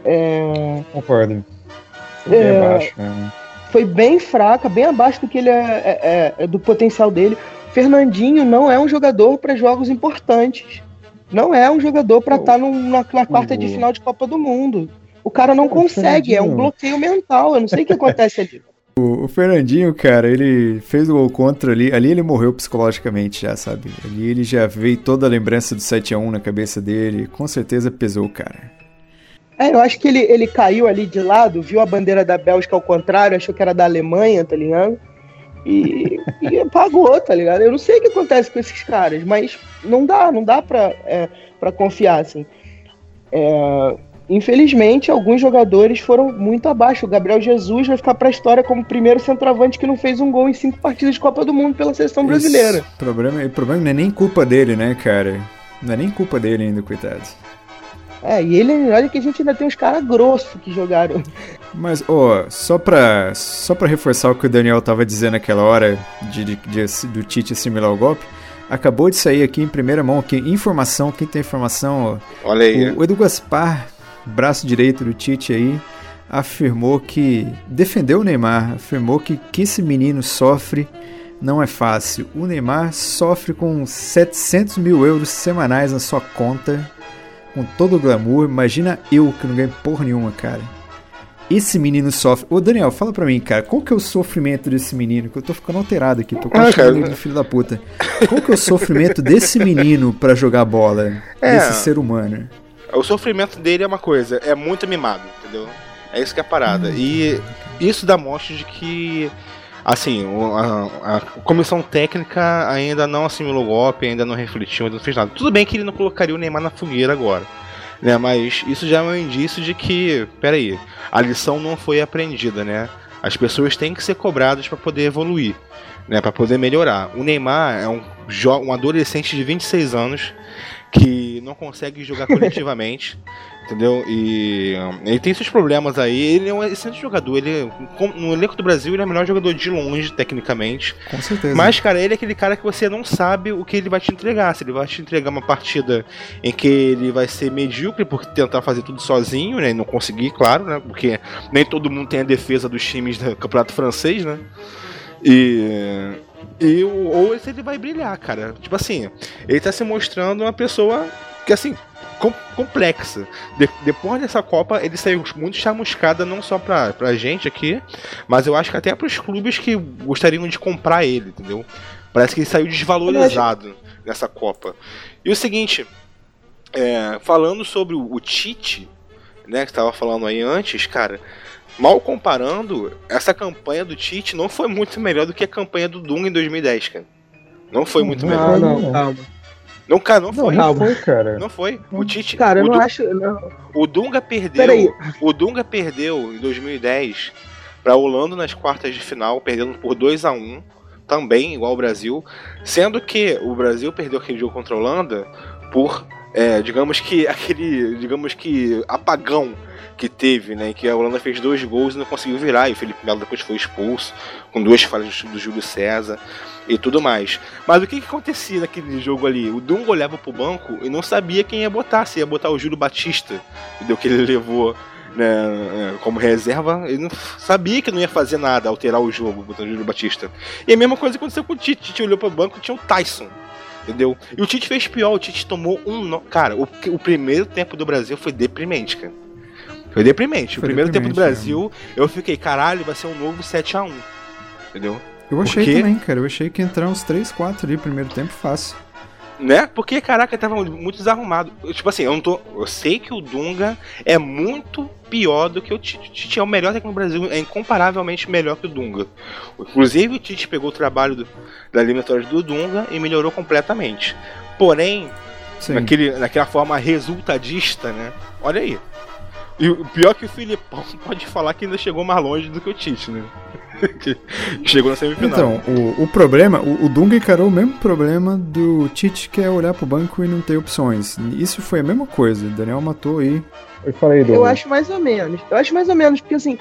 [SPEAKER 6] É,
[SPEAKER 7] Concordo. Bem
[SPEAKER 6] É.
[SPEAKER 7] abaixo, né?
[SPEAKER 6] foi bem fraca, bem abaixo do que ele é, é- é- é do potencial dele. Fernandinho não é um jogador para jogos importantes. Não é um jogador para
[SPEAKER 7] Oh.
[SPEAKER 6] estar na, quarta de
[SPEAKER 7] Oh.
[SPEAKER 6] final de Copa do Mundo. O cara não consegue, é um bloqueio mental. Eu não sei o que acontece ali.
[SPEAKER 4] O, o Fernandinho, cara, ele fez o gol contra ali. Ali ele morreu psicologicamente já, sabe? Ali ele já veio toda a lembrança do 7x1 na cabeça dele. Com certeza pesou, cara.
[SPEAKER 6] É, eu acho que ele, ele caiu ali de lado, viu a bandeira da Bélgica ao contrário, achou que era da Alemanha, tá ligado? E, e apagou, tá ligado? Eu não sei o que acontece com esses caras, mas não dá, não dá pra, é, pra confiar, assim. É, infelizmente, alguns jogadores foram muito abaixo. O Gabriel Jesus vai ficar pra história como o primeiro centroavante que não fez um gol em cinco partidas de Copa do Mundo pela seleção brasileira.
[SPEAKER 4] Problema, o problema não é nem culpa dele, né, cara? Não é nem culpa dele ainda, coitado.
[SPEAKER 6] É, e ele, olha que a gente ainda tem uns caras grossos que jogaram.
[SPEAKER 4] Mas, ó, só pra, só pra reforçar o que o Daniel tava dizendo naquela hora de, de- de- do Tite assimilar o golpe, acabou de sair aqui em primeira mão, aqui, informação, quem tem informação, ó,
[SPEAKER 5] Olha aí.
[SPEAKER 4] o, o Edu Gaspar, braço direito do Tite aí, afirmou que, defendeu o Neymar, afirmou que que esse menino sofre não é fácil. O Neymar sofre com 700 mil euros semanais na sua conta, com todo o glamour. Imagina eu que não ganho porra nenhuma, cara. Esse menino sofre. Ô, Daniel, fala pra mim, cara, qual que é o sofrimento desse menino? Que eu tô ficando alterado aqui, tô quase
[SPEAKER 5] Ah, cara.
[SPEAKER 4] de filho da puta. Qual que é o sofrimento desse menino pra jogar bola?
[SPEAKER 5] É.
[SPEAKER 4] Desse ser humano?
[SPEAKER 5] o sofrimento dele é uma coisa, é muito mimado, entendeu? É isso que é a parada. E isso dá mostra de que, assim, a, a comissão técnica ainda não assimilou o golpe, ainda não refletiu, ainda não fez nada. Tudo bem que ele não colocaria o Neymar na fogueira agora, né? Mas isso já é um indício de que, peraí, a lição não foi aprendida, né? As pessoas têm que ser cobradas para poder evoluir, né? Para poder melhorar. O Neymar é um, um adolescente de 26 anos que não consegue jogar coletivamente, entendeu? E ele tem seus problemas aí. Ele é um excelente jogador. Ele, no elenco do Brasil, ele é o melhor jogador de longe, tecnicamente.
[SPEAKER 4] Com certeza.
[SPEAKER 5] Mas, cara, ele é aquele cara que você não sabe o que ele vai te entregar. Se ele vai te entregar uma partida em que ele vai ser medíocre por tentar fazer tudo sozinho, né? E não conseguir, claro, né? Porque nem todo mundo tem a defesa dos times do campeonato francês, né? E. e ou se ele vai brilhar, cara. Tipo assim, ele tá se mostrando uma pessoa que, assim, com- complexa. De- depois dessa Copa, ele saiu muito chamuscada, não só pra, pra gente aqui, mas eu acho que até pros clubes que gostariam de comprar ele, entendeu? Parece que ele saiu desvalorizado nessa Copa. E o seguinte, é, falando sobre o, o Tite, né, que tava falando aí antes, cara, mal comparando, essa campanha do Tite não foi muito melhor do que a campanha do Dunga em 2010, cara. Não foi muito
[SPEAKER 7] Não,
[SPEAKER 5] melhor.
[SPEAKER 6] Não, não. calma.
[SPEAKER 5] Não, cara, não foi.
[SPEAKER 7] Não foi, cara.
[SPEAKER 5] Não foi. O Tite.
[SPEAKER 6] Cara, eu
[SPEAKER 5] o,
[SPEAKER 6] não
[SPEAKER 5] Du-
[SPEAKER 6] acho. Não.
[SPEAKER 5] o Dunga perdeu.
[SPEAKER 6] Peraí.
[SPEAKER 5] O Dunga perdeu em 2010 pra Holanda nas quartas de final, perdendo por 2 a 1 também, igual o Brasil. Sendo que o Brasil perdeu aquele jogo contra a Holanda por, é, digamos que, aquele, digamos que, apagão que teve, né? Que a Holanda fez dois gols e não conseguiu virar, e o Felipe Melo depois foi expulso, com duas falhas do Júlio César e tudo mais. Mas o que, que acontecia naquele jogo ali? O Dunga olhava pro banco e não sabia quem ia botar, se ia botar o Júlio Batista, entendeu? Que ele levou né, é, como reserva, ele não sabia que não ia fazer nada, alterar o jogo, botando o Júlio Batista. E a mesma coisa aconteceu com o Tite. O Tite olhou pro banco e tinha o Tyson. Entendeu? E o Tite fez pior, o Tite tomou um. no- Cara, o, o primeiro tempo do Brasil foi deprimente, cara. Foi deprimente. o
[SPEAKER 4] Foi
[SPEAKER 5] primeiro tempo do
[SPEAKER 4] deprimente,
[SPEAKER 5] Brasil, eu fiquei, caralho, vai ser um novo 7x1. Entendeu?
[SPEAKER 4] Eu achei também, cara. Eu achei que entrar uns 3, 4 ali, primeiro tempo, fácil.
[SPEAKER 5] Né? Porque, caraca, tava muito desarrumado. Tipo assim, eu não tô. Eu sei que o Dunga é muito pior do que o Tite. O Tite é o melhor técnico no Brasil, é incomparavelmente melhor que o Dunga. Inclusive, o Tite pegou o trabalho do, da eliminatória do Dunga e melhorou completamente. Porém,
[SPEAKER 4] Sim.
[SPEAKER 5] naquele, naquela forma resultadista, né? Olha aí. E o pior é que o Filipão pode falar que ainda chegou mais longe do que o Tite, né? que chegou na semifinal.
[SPEAKER 4] Então, o, o problema, o, o Dunga encarou o mesmo problema do Tite, que é olhar pro banco e não ter opções. Isso foi a mesma coisa. O Daniel matou aí.
[SPEAKER 7] Eu falei do.
[SPEAKER 6] Eu acho mais ou menos. Eu acho mais ou menos, porque assim.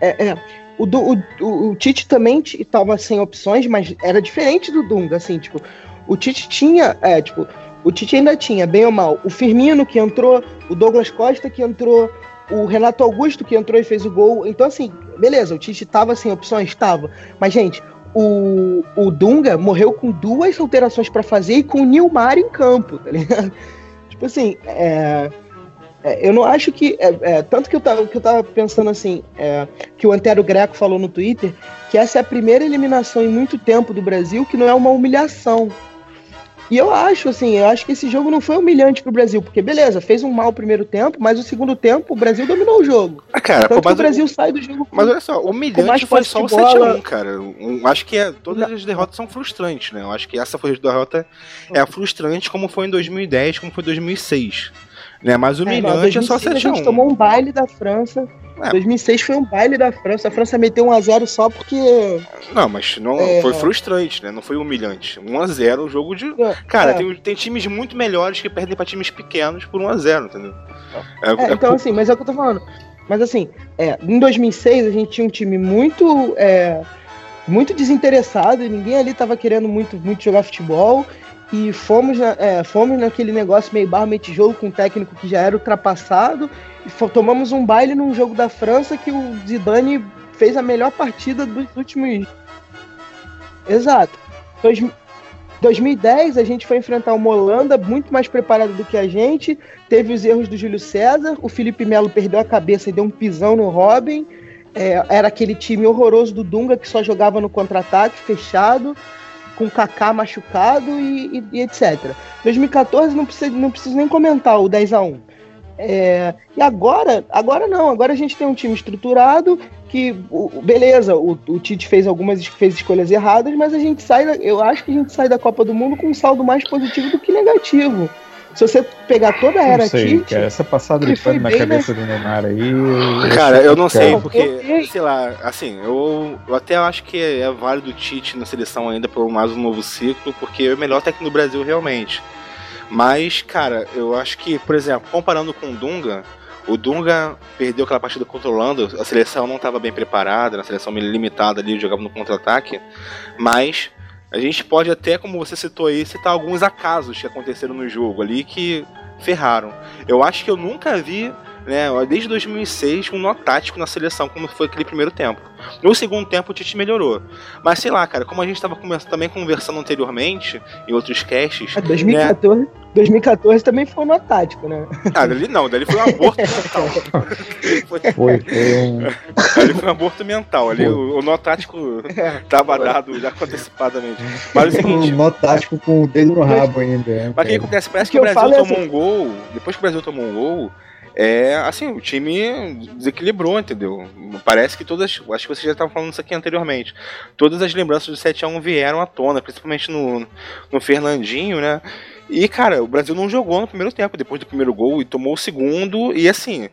[SPEAKER 6] É, é, o, o, o, o Tite também t- tava sem opções, mas era diferente do Dunga, assim, tipo. O Tite tinha. É, tipo. O Tite ainda tinha, bem ou mal, o Firmino que entrou, o Douglas Costa que entrou, o Renato Augusto que entrou e fez o gol. Então, assim, beleza, o Tite tava sem opções? Tava. Mas, gente, o, o Dunga morreu com duas alterações pra fazer e com o Nilmar em campo, tá ligado? Tipo assim, é. É, eu não acho que. é, é, tanto que eu, tava, que eu tava pensando assim, é, que o Antero Greco falou no Twitter, que essa é a primeira eliminação em muito tempo do Brasil que não é uma humilhação. E eu acho, assim, eu acho que esse jogo não foi humilhante pro Brasil, porque beleza, fez um mau primeiro tempo, mas o segundo tempo o Brasil dominou o jogo.
[SPEAKER 5] Ah, cara,
[SPEAKER 6] Tanto
[SPEAKER 5] pô,
[SPEAKER 6] o Brasil sai do jogo.
[SPEAKER 5] Mas olha só, humilhante foi só o
[SPEAKER 6] de bola.
[SPEAKER 5] 7x1, cara. Um, acho que é, todas as derrotas são frustrantes, né? Eu acho que essa foi a derrota é a frustrante como foi em 2010, como foi em 2006. Né? Mas
[SPEAKER 6] É, não,
[SPEAKER 5] humilhante é, só
[SPEAKER 6] 2006 A gente
[SPEAKER 5] 7x1.
[SPEAKER 6] tomou um baile da França.
[SPEAKER 5] É.
[SPEAKER 6] 2006 foi um baile da França. A França meteu 1x0 só porque.
[SPEAKER 5] Não, mas não
[SPEAKER 6] É.
[SPEAKER 5] foi frustrante, né? Não foi humilhante. 1x0 o jogo de. Cara,
[SPEAKER 6] É.
[SPEAKER 5] tem, tem times muito melhores que perdem pra times pequenos por 1x0, entendeu? É,
[SPEAKER 6] É,
[SPEAKER 5] é
[SPEAKER 6] então, assim, mas é o que eu tô falando. Mas assim, é, em 2006 a gente tinha um time muito. é, muito desinteressado e ninguém ali tava querendo muito, muito jogar futebol. E fomos, na- é, fomos naquele negócio meio barro, meio tijolo com um técnico que já era ultrapassado. Tomamos um baile num jogo da França que o Zidane fez a melhor partida dos últimos. Exato. Dois, 2010 a gente foi enfrentar uma Holanda muito mais preparada do que a gente. Teve os erros do Júlio César. O Felipe Melo perdeu a cabeça e deu um pisão no Robin. É, era aquele time horroroso do Dunga que só jogava no contra-ataque, fechado, com o Kaká machucado e, e- e etc. 2014 não precisa, não preciso nem comentar o 10 a 1 É, e agora, agora não, agora a gente tem um time estruturado que, o- beleza, o, o Tite fez algumas fez escolhas erradas, mas a gente sai, da- eu acho que a gente sai da Copa do Mundo com um saldo mais positivo do que negativo. Se você pegar toda a era
[SPEAKER 7] Não sei,
[SPEAKER 6] Tite,
[SPEAKER 7] cara. Essa passada de
[SPEAKER 6] ele foi
[SPEAKER 7] pano na
[SPEAKER 6] bem,
[SPEAKER 7] cabeça do Neymar aí. eu-
[SPEAKER 5] Cara, eu não sei, porque, sei lá, assim, eu, eu até acho que é válido o Tite na seleção ainda por mais um novo ciclo, porque é o melhor técnico do Brasil realmente. Mas, cara, eu acho que, por exemplo, comparando com o Dunga, o Dunga perdeu aquela partida controlando, a seleção não estava bem preparada, a seleção meio limitada ali, jogava no contra-ataque, mas a gente pode até, como você citou aí, citar alguns acasos que aconteceram no jogo ali que ferraram. Eu acho que eu nunca vi, né, desde 2006, um nó tático na seleção, como foi aquele primeiro tempo. No segundo tempo, o Tite melhorou. Mas sei lá, cara, como a gente estava também conversando anteriormente, em outros casts.
[SPEAKER 6] é 2014, 2014 também foi no tático, né?
[SPEAKER 5] Ah, dali não, dali foi um aborto mental. foi,
[SPEAKER 7] Foi, foi um.
[SPEAKER 5] ali foi um aborto mental. Ali o, o nó tático tava dado já antecipadamente. Mas é o seguinte.
[SPEAKER 7] Um nó tático com o dedo no rabo ainda. né,
[SPEAKER 5] Mas o que acontece? Parece que,
[SPEAKER 6] que
[SPEAKER 5] o Brasil
[SPEAKER 6] é
[SPEAKER 5] tomou
[SPEAKER 6] assim-
[SPEAKER 5] um gol. Depois que o Brasil tomou um gol, é assim, o time desequilibrou, entendeu? Parece que todas. Acho que você já estava falando isso aqui anteriormente. Todas as lembranças do 7x1 vieram à tona, principalmente no, no Fernandinho, né? E, cara, o Brasil não jogou no primeiro tempo, depois do primeiro gol, e tomou o segundo, e assim.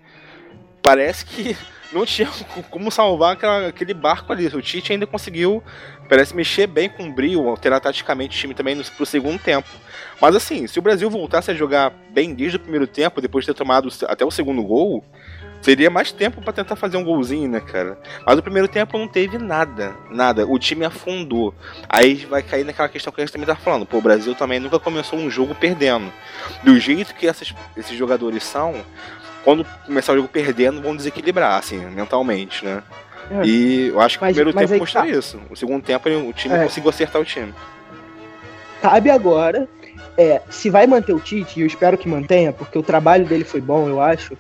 [SPEAKER 5] Parece que não tinha como salvar aquela- aquele barco ali. O Tite ainda conseguiu, parece, mexer bem com o brio, alterar taticamente o time também no, pro segundo tempo. Mas assim, se o Brasil voltasse a jogar bem desde o primeiro tempo, depois de ter tomado até o segundo gol, seria mais tempo pra tentar fazer um golzinho, né, cara? Mas o primeiro tempo não teve nada, nada. O time afundou. Aí vai cair naquela questão que a gente também tá falando. Pô, o Brasil também nunca começou um jogo perdendo. Do jeito que essas- esses jogadores são, quando começar o jogo perdendo, vão desequilibrar, assim, mentalmente, né?
[SPEAKER 6] É.
[SPEAKER 5] E eu acho que
[SPEAKER 6] Mas-
[SPEAKER 5] o primeiro tempo mostrou
[SPEAKER 6] tá.
[SPEAKER 5] isso. O segundo tempo o time
[SPEAKER 6] É.
[SPEAKER 5] conseguiu acertar o time.
[SPEAKER 6] Cabe agora, é, se vai manter o Tite, e eu espero que mantenha, porque o trabalho dele foi bom, eu acho.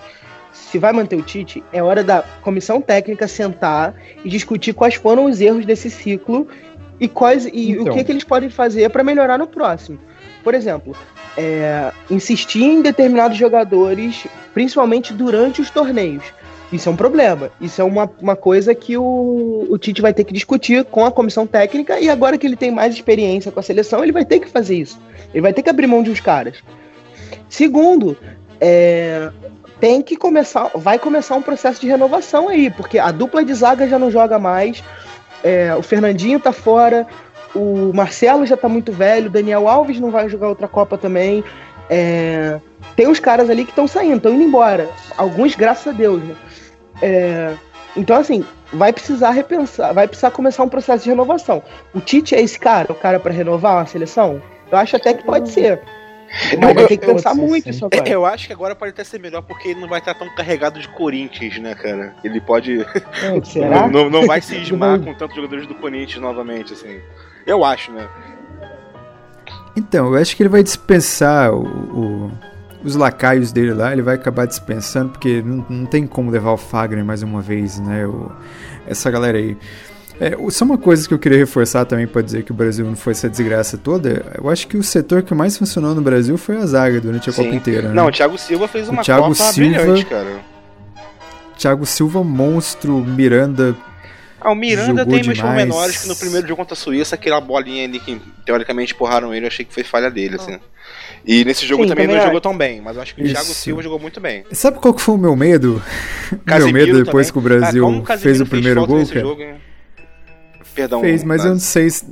[SPEAKER 6] Se vai manter o Tite, é hora da comissão técnica sentar e discutir quais foram os erros desse ciclo e quais e
[SPEAKER 7] Então.
[SPEAKER 6] o que, que eles podem fazer para melhorar no próximo. Por exemplo, é, insistir em determinados jogadores, principalmente durante os torneios. Isso é um problema. Isso é uma, uma coisa que o, o Tite vai ter que discutir com a comissão técnica e agora que ele tem mais experiência com a seleção, ele vai ter que fazer isso. Ele vai ter que abrir mão de uns caras. Segundo, é, tem que começar, vai começar um processo de renovação aí, porque a dupla de zaga já não joga mais, é, o Fernandinho tá fora, o Marcelo já tá muito velho, o Daniel Alves não vai jogar outra Copa também. é, tem uns caras ali que estão saindo, estão indo embora. Alguns, graças a Deus, né? É, então, assim, vai precisar repensar, vai precisar começar um processo de renovação. O Tite é esse cara, o cara para renovar uma seleção? Eu acho até que pode ser. Mas vai ter que pensar
[SPEAKER 7] Eu- eu-
[SPEAKER 6] muito isso agora.
[SPEAKER 5] Eu acho que agora pode até ser melhor porque ele não vai estar tão carregado de Corinthians, né, cara? Ele pode.
[SPEAKER 6] Será?
[SPEAKER 5] Não, não vai se esmar com tantos jogadores do Corinthians novamente, assim. Eu acho, né?
[SPEAKER 4] Então, eu acho que ele vai dispensar o, o- os lacaios dele lá, ele vai acabar dispensando, porque não, não tem como levar o Fagner mais uma vez, né? o- essa galera aí. É, só uma coisa que eu queria reforçar também para dizer que o Brasil não foi essa desgraça toda. Eu acho que o setor que mais funcionou no Brasil foi a zaga durante a
[SPEAKER 5] Sim.
[SPEAKER 4] Copa inteira. Né?
[SPEAKER 5] Não, o Thiago Silva fez uma
[SPEAKER 4] Thiago
[SPEAKER 5] Copa
[SPEAKER 4] Silva-
[SPEAKER 5] brilhante, cara.
[SPEAKER 4] Thiago Silva, monstro, Miranda.
[SPEAKER 5] Ah, o Miranda
[SPEAKER 4] Jogou
[SPEAKER 5] tem meus menores que no primeiro jogo contra a Suíça, aquela bolinha ali que teoricamente porraram ele, eu achei que foi falha dele, assim. E nesse jogo
[SPEAKER 6] Sim,
[SPEAKER 5] também,
[SPEAKER 6] também
[SPEAKER 5] não
[SPEAKER 6] acho.
[SPEAKER 5] jogou tão bem, mas eu acho que o
[SPEAKER 4] Isso.
[SPEAKER 5] Thiago Silva jogou muito bem.
[SPEAKER 4] Sabe qual que foi o meu medo? meu
[SPEAKER 5] Casemiro
[SPEAKER 4] medo depois
[SPEAKER 5] também.
[SPEAKER 4] que o Brasil
[SPEAKER 5] Ah, Casemiro
[SPEAKER 4] fez o primeiro gol, cara?
[SPEAKER 5] jogo, hein? Perdão.
[SPEAKER 4] Fez, mas eu não sei se...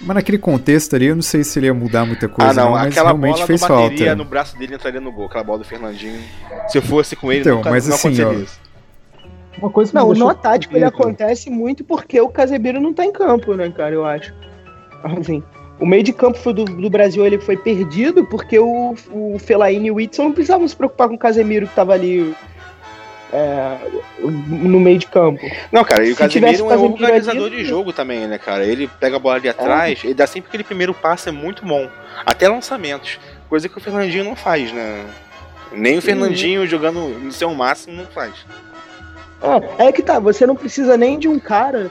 [SPEAKER 4] Mas naquele contexto ali, eu não sei se ele ia mudar muita coisa,
[SPEAKER 5] ah, não,
[SPEAKER 4] mas
[SPEAKER 5] aquela
[SPEAKER 4] realmente
[SPEAKER 5] bola
[SPEAKER 4] fez falta.
[SPEAKER 5] no braço dele entraria no gol, aquela bola do Fernandinho. Se eu fosse com ele,
[SPEAKER 4] Então,
[SPEAKER 5] nunca,
[SPEAKER 4] mas
[SPEAKER 5] não
[SPEAKER 4] assim,
[SPEAKER 5] aconteceria
[SPEAKER 4] ó,
[SPEAKER 5] isso.
[SPEAKER 7] Uma coisa que
[SPEAKER 6] Não, o nó tático ele acontece muito porque o Casemiro não tá em campo, né, cara? Eu acho. Assim, o meio de campo do, do Brasil ele foi perdido porque o, o Fellaini e o Whitson não precisavam se preocupar com o Casemiro que tava ali é, no meio de campo.
[SPEAKER 5] Não, cara, e o
[SPEAKER 6] Se tivesse
[SPEAKER 5] Casemiro é um
[SPEAKER 6] Casemiro
[SPEAKER 5] organizador
[SPEAKER 6] ali-
[SPEAKER 5] de jogo também, né, cara? Ele pega a bola ali atrás, ele dá sempre aquele primeiro passe, é muito bom. Até lançamentos. Coisa que o Fernandinho não faz, né? Nem o Fernandinho jogando no seu máximo não faz.
[SPEAKER 6] É, é que tá, você não precisa nem de um cara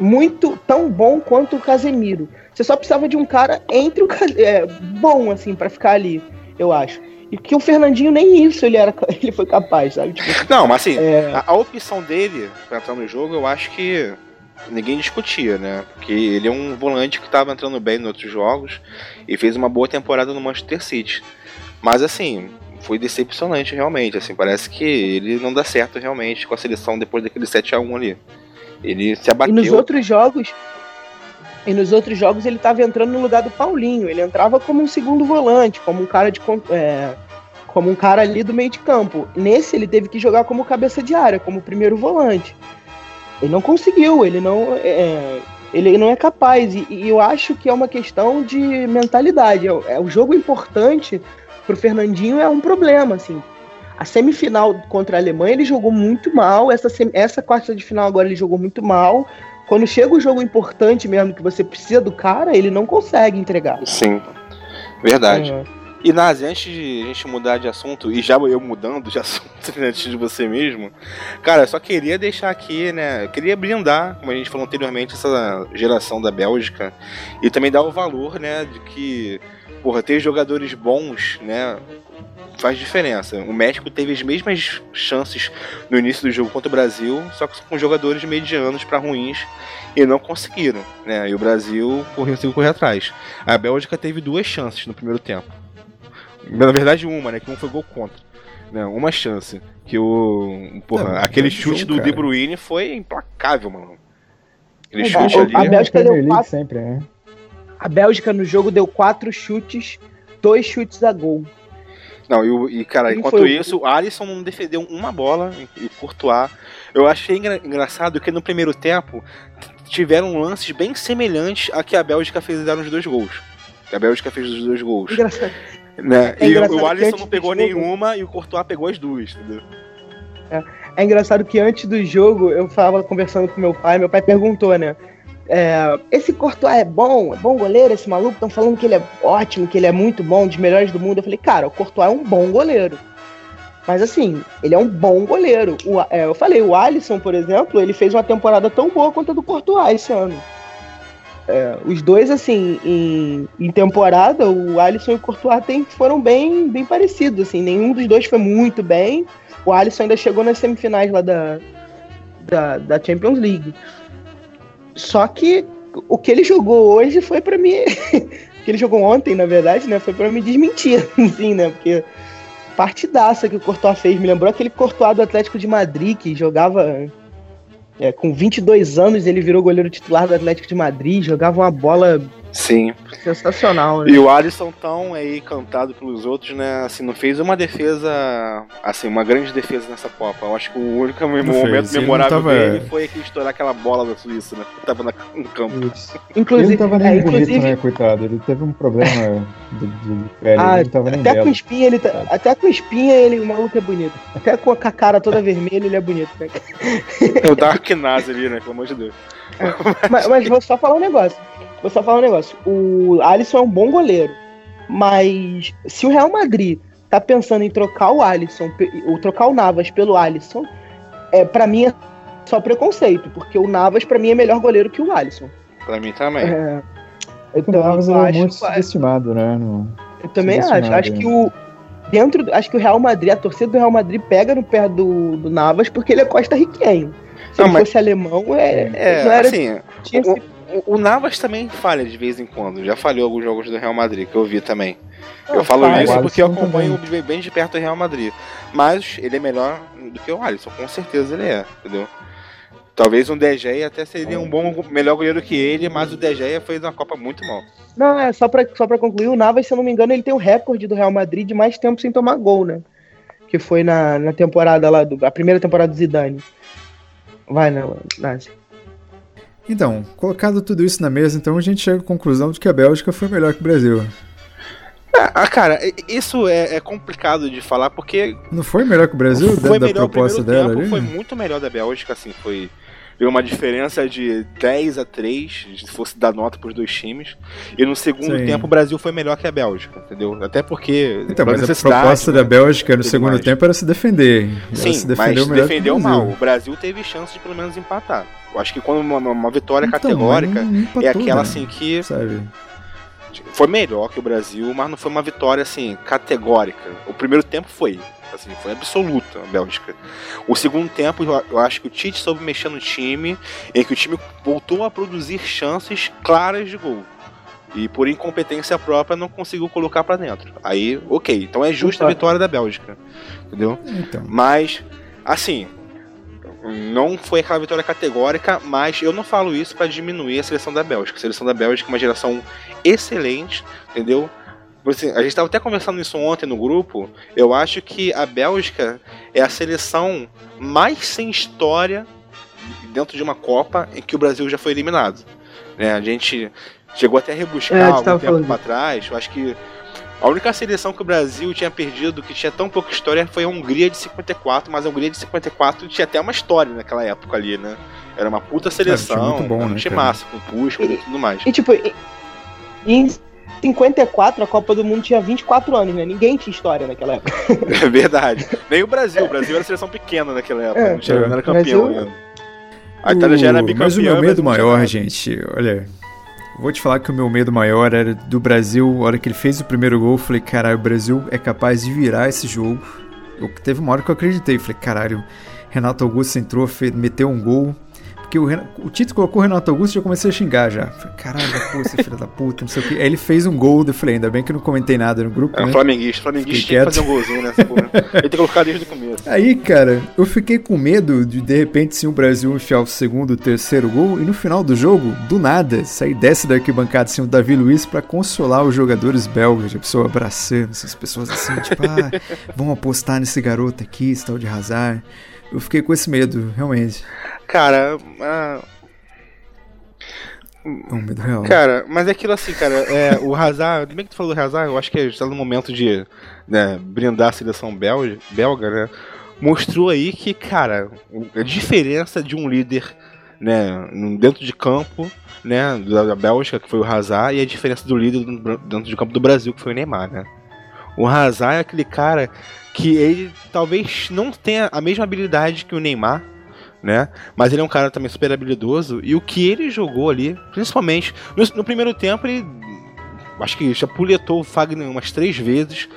[SPEAKER 6] muito tão bom quanto o Casemiro. Você só precisava de um cara entre o é, bom assim pra ficar ali, eu acho. E que o Fernandinho nem isso ele era ele foi capaz, sabe? Tipo,
[SPEAKER 5] Não, mas assim,
[SPEAKER 6] é,
[SPEAKER 5] a, a opção dele pra entrar no jogo, eu acho que ninguém discutia, né? Porque ele é um volante que tava entrando bem em outros jogos e fez uma boa temporada no Manchester City. Mas assim, foi decepcionante realmente, assim, parece que ele não dá certo realmente com a seleção depois daquele 7 a 1 ali. Ele se
[SPEAKER 6] e
[SPEAKER 5] abateu.
[SPEAKER 6] nos outros jogos e nos outros jogos ele tava entrando no lugar do Paulinho. Ele entrava como um segundo volante, como um cara de é, como um cara ali do meio de campo. Nesse ele teve que jogar como cabeça de área, como primeiro volante. Ele não conseguiu, ele não é, ele não é capaz e, e eu acho que é uma questão de mentalidade. É, é o jogo importante pro Fernandinho é um problema assim. A semifinal contra a Alemanha ele jogou muito mal. Essa, essa quarta de final agora ele jogou muito mal. Quando chega o jogo importante mesmo, que você precisa do cara, ele não consegue entregar.
[SPEAKER 5] Sim. Verdade.
[SPEAKER 6] É.
[SPEAKER 5] E Nazi, antes de a gente mudar de assunto, e já eu mudando de assunto né, antes de você mesmo, cara, só queria deixar aqui, né? Queria brindar, como a gente falou anteriormente, essa geração da Bélgica, e também dar o valor, né, de que, porra, ter jogadores bons, né? Faz diferença. O México teve as mesmas chances no início do jogo contra o Brasil, só que com jogadores medianos para ruins e não conseguiram, né? E o Brasil correu, conseguiu correr atrás. A Bélgica teve duas chances no primeiro tempo. Na verdade, uma, né? Que um foi gol contra. Né, uma chance. Que o. Porra,
[SPEAKER 4] Não,
[SPEAKER 5] aquele
[SPEAKER 4] é
[SPEAKER 5] chute
[SPEAKER 4] jogo,
[SPEAKER 5] do De. Bruyne foi implacável, mano. Aquele
[SPEAKER 6] É,
[SPEAKER 5] chute
[SPEAKER 6] o-
[SPEAKER 5] ali.
[SPEAKER 6] a Bélgica deu
[SPEAKER 7] League
[SPEAKER 6] quatro.
[SPEAKER 7] sempre, né?
[SPEAKER 6] A Bélgica no jogo deu quatro chutes, dois chutes a gol.
[SPEAKER 5] Não, e, o- e, cara,
[SPEAKER 6] Quem
[SPEAKER 5] enquanto
[SPEAKER 6] o-
[SPEAKER 5] isso, o Alisson não defendeu uma bola e, e Courtois. Eu achei engra- engraçado que no primeiro tempo tiveram lances bem semelhantes a que a Bélgica fez dar os dois gols. Que a Bélgica fez os dois gols.
[SPEAKER 6] Engraçado.
[SPEAKER 5] Né?
[SPEAKER 6] É
[SPEAKER 5] e o-
[SPEAKER 6] engraçado
[SPEAKER 5] o
[SPEAKER 6] que
[SPEAKER 5] Alisson não pegou nenhuma e o Courtois pegou as duas, entendeu?
[SPEAKER 6] É engraçado que antes do jogo eu falava conversando com meu pai, meu pai perguntou, né? É, esse Courtois é bom, é bom goleiro esse maluco? Estão falando que ele é ótimo, que ele é muito bom, dos melhores do mundo. Eu falei, cara, o Courtois é um bom goleiro. Mas assim, ele é um bom goleiro. O- é, eu falei, o Alisson, por exemplo, ele fez uma temporada tão boa quanto a do Courtois esse ano. É, os dois, assim, em, em temporada, o Alisson e o Courtois tem, foram bem, bem parecidos, assim. Nenhum dos dois foi muito bem. O Alisson ainda chegou nas semifinais lá da, da, da Champions League. Só que o que ele jogou hoje foi pra mim. o que ele jogou ontem, na verdade, né? Foi pra me desmentir, assim, né? Porque partidaça que o Courtois fez. Me lembrou aquele Courtois do Atlético de Madrid que jogava. é, com 22 anos ele virou goleiro titular do Atlético de Madrid, jogava uma bola
[SPEAKER 5] Sim.
[SPEAKER 6] sensacional, né?
[SPEAKER 5] E o Alisson tão aí cantado pelos outros, né? Assim, não fez uma defesa, assim, uma grande defesa nessa Copa. Eu acho que o único
[SPEAKER 4] Não
[SPEAKER 5] momento
[SPEAKER 4] fez, ele
[SPEAKER 5] memorável
[SPEAKER 4] tava-
[SPEAKER 5] dele foi aquele estourar aquela bola da Suíça, né? Que tava na- no campo.
[SPEAKER 7] Ele
[SPEAKER 6] Inclusive,
[SPEAKER 7] não tava
[SPEAKER 6] é,
[SPEAKER 7] nem bonito,
[SPEAKER 6] inclusive
[SPEAKER 7] né, coitado? Ele teve um problema de, de pele,
[SPEAKER 6] Ah,
[SPEAKER 7] ele tava nem
[SPEAKER 6] até com espinha ele tá, até com espinha ele, o maluco é bonito. Até com a cara toda vermelha ele é bonito, né?
[SPEAKER 5] É o Dark Nazi ali, né? Pelo amor de Deus.
[SPEAKER 6] mas, mas vou só falar um negócio. Vou só falar um negócio. O Alisson é um bom goleiro. Mas se o Real Madrid tá pensando em trocar o Alisson, ou trocar o Navas pelo Alisson, é, para mim é só preconceito, porque o Navas pra mim é melhor goleiro que o Alisson.
[SPEAKER 5] Pra mim também.
[SPEAKER 6] É,
[SPEAKER 7] O
[SPEAKER 6] então,
[SPEAKER 7] Navas
[SPEAKER 6] eu
[SPEAKER 7] ele é
[SPEAKER 6] acho,
[SPEAKER 7] muito subestimado, né? No...
[SPEAKER 6] eu também acho. Acho
[SPEAKER 7] né?
[SPEAKER 6] que o dentro, do- acho que o Real Madrid, a torcida do Real Madrid pega no pé do, do Navas porque ele é costa-riquenho. Se
[SPEAKER 5] Não,
[SPEAKER 6] ele
[SPEAKER 5] mas-
[SPEAKER 6] fosse alemão, é,
[SPEAKER 5] É,
[SPEAKER 6] não era
[SPEAKER 5] assim,
[SPEAKER 6] tinha
[SPEAKER 5] o,
[SPEAKER 6] esse-
[SPEAKER 5] o- o Navas também falha de vez em quando. Já falhou alguns jogos do Real Madrid, que eu vi também. Eu
[SPEAKER 6] Não,
[SPEAKER 5] falo isso porque eu acompanho
[SPEAKER 7] também.
[SPEAKER 5] bem- de perto o Real Madrid. Mas ele é melhor do que o Alisson, com certeza ele é, entendeu? Talvez um Gea até seria um bom, melhor goleiro que ele, mas o Gea fez uma Copa muito mal.
[SPEAKER 6] Não, é só pra, só pra concluir, o Navas, se eu não me engano, ele tem o recorde do Real Madrid de mais tempo sem tomar gol, né? Que foi na, na temporada lá, do, a primeira temporada do Zidane. Vai, né, Nazi.
[SPEAKER 4] Então, colocado tudo isso na mesa, então a gente chega à conclusão de que a Bélgica foi melhor que o Brasil.
[SPEAKER 5] Ah, cara, isso é, é complicado de falar porque
[SPEAKER 4] Não foi melhor que o Brasil, dentro
[SPEAKER 5] foi
[SPEAKER 4] da
[SPEAKER 5] melhor o
[SPEAKER 4] proposta dela
[SPEAKER 5] tempo,
[SPEAKER 4] ali?
[SPEAKER 5] foi muito melhor da Bélgica, assim, foi deu uma diferença de 10 a 3, se fosse dar nota pros dois times. E no segundo
[SPEAKER 4] Sim.
[SPEAKER 5] tempo o Brasil foi melhor que a Bélgica, entendeu? Até porque
[SPEAKER 4] Então, mas a proposta
[SPEAKER 5] né?
[SPEAKER 4] da Bélgica no segundo
[SPEAKER 5] mais.
[SPEAKER 4] tempo era se defender.
[SPEAKER 5] Sim,
[SPEAKER 4] se
[SPEAKER 5] mas
[SPEAKER 4] defendeu o
[SPEAKER 5] defendeu mal. O Brasil teve chance de pelo menos empatar. Eu acho que quando uma, uma vitória
[SPEAKER 4] Então,
[SPEAKER 5] categórica
[SPEAKER 4] mas não- não
[SPEAKER 5] é
[SPEAKER 4] empatou,
[SPEAKER 5] aquela
[SPEAKER 4] né?
[SPEAKER 5] assim que
[SPEAKER 4] Sabe?
[SPEAKER 5] Foi melhor que o Brasil, mas não foi uma vitória assim categórica. O primeiro tempo foi, assim, foi absoluta a Bélgica. O segundo tempo, eu, acho que o Tite soube mexer no time, em que o time voltou a produzir chances claras de gol. E por incompetência própria não conseguiu colocar pra dentro. Aí, ok. Então é justa a vitória da Bélgica. Entendeu?
[SPEAKER 4] Então,
[SPEAKER 5] Mas, assim, não foi aquela vitória categórica, mas eu não falo isso pra diminuir a seleção da Bélgica. A seleção da Bélgica é uma geração excelente, entendeu? Assim, a gente estava até conversando isso ontem no grupo. Eu acho que a Bélgica é a seleção mais sem história dentro de uma Copa em que o Brasil já foi eliminado. Né? A gente chegou até a rebuscar
[SPEAKER 6] É, a
[SPEAKER 5] algum tempo
[SPEAKER 6] falando
[SPEAKER 5] para trás. Eu acho que a única seleção que o Brasil tinha perdido, que tinha tão pouca história, foi a Hungria de 54, mas a Hungria de 54 tinha até uma história naquela época ali, né? Era uma puta seleção,
[SPEAKER 4] muito bom,
[SPEAKER 5] era um
[SPEAKER 4] né,
[SPEAKER 5] com Puskas e tudo mais.
[SPEAKER 6] E tipo, e- em 54 a Copa do Mundo tinha 24 anos, né? Ninguém tinha história naquela época.
[SPEAKER 5] É verdade. Nem o Brasil. O Brasil era seleção pequena naquela época.
[SPEAKER 6] É,
[SPEAKER 5] não, tinha, não era campeão
[SPEAKER 6] Brasil-
[SPEAKER 5] ainda. A Itália já era bicampeã.
[SPEAKER 4] Mas o meu medo maior, gente, olha. Vou te falar que o meu medo maior era do Brasil. A hora que ele fez o primeiro gol, eu falei, caralho, o Brasil é capaz de virar esse jogo. Eu, teve uma hora que eu acreditei. Falei, caralho, Renato Augusto entrou, fez, meteu um gol. Porque o, Ren- o Tito colocou o Renato Augusto e já comecei a xingar já. Falei, caralho, pô, esse filho da puta, não sei o quê. Aí ele fez um gol, eu falei, ainda bem que eu não comentei nada no grupo,
[SPEAKER 5] um
[SPEAKER 4] né?
[SPEAKER 5] flamenguista. Flamenguista tinha que fazer um golzinho nessa porra. Ele tem que colocar desde o começo.
[SPEAKER 4] Aí, cara, eu fiquei com medo de de repente sim o Brasil enfiar o segundo, o terceiro gol e no final do jogo, do nada, sair desce da arquibancada assim o Davi Luiz pra consolar os jogadores belgas, a pessoa abraçando essas pessoas assim, tipo, ah, vamos apostar nesse garoto aqui, esse tal de Hazard. Eu fiquei com esse medo, realmente.
[SPEAKER 5] Cara, ah,
[SPEAKER 4] É um medo real.
[SPEAKER 5] cara, mas é aquilo assim, cara. É, o Hazard, bem que tu falou do Hazard, eu acho que está no momento de né, brindar a seleção belga, belga, né? Mostrou aí que, cara, a diferença de um líder, né, dentro de campo, né, da, da Bélgica, que foi o Hazard, e a diferença do líder dentro de campo do Brasil, que foi o Neymar, né? O Hazard é aquele cara que ele talvez não tenha a mesma habilidade que o Neymar, né? Mas ele é um cara também super habilidoso. E o que ele jogou ali, principalmente no, no primeiro tempo, ele acho que chapuletou o Fagner umas três vezes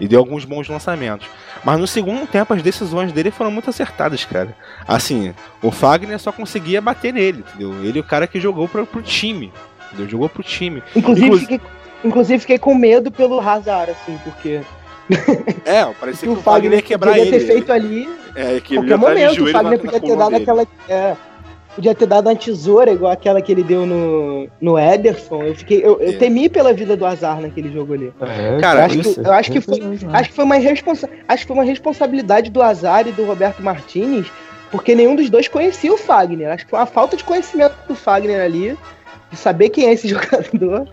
[SPEAKER 5] e deu alguns bons lançamentos. Mas no segundo tempo as decisões dele foram muito acertadas, cara. Assim, o Fagner só conseguia bater nele, entendeu? Ele é o cara que jogou pro, pro time. Entendeu? Jogou pro time.
[SPEAKER 6] Inclusive,
[SPEAKER 5] Inclusive-
[SPEAKER 6] fiquei, inclusive fiquei com medo pelo Hazard, assim, porque
[SPEAKER 5] É, parecia
[SPEAKER 6] o
[SPEAKER 5] que o Fagner ia quebrar
[SPEAKER 6] podia
[SPEAKER 5] ele.
[SPEAKER 6] ter feito ali
[SPEAKER 5] É, que
[SPEAKER 6] qualquer momento. O Fagner podia ter dado
[SPEAKER 5] dele.
[SPEAKER 6] aquela. é, podia ter dado uma tesoura igual aquela que ele deu no, no Ederson. Eu, fiquei, eu, eu
[SPEAKER 5] É.
[SPEAKER 6] temi pela vida do Azar naquele jogo ali.
[SPEAKER 5] Cara,
[SPEAKER 6] eu acho,
[SPEAKER 5] isso-
[SPEAKER 6] que, eu acho que foi, acho que foi uma responsa acho que foi uma responsabilidade do Azar e do Roberto Martinez, porque nenhum dos dois conhecia o Fagner. Acho que foi uma falta de conhecimento do Fagner ali, de saber quem é esse jogador.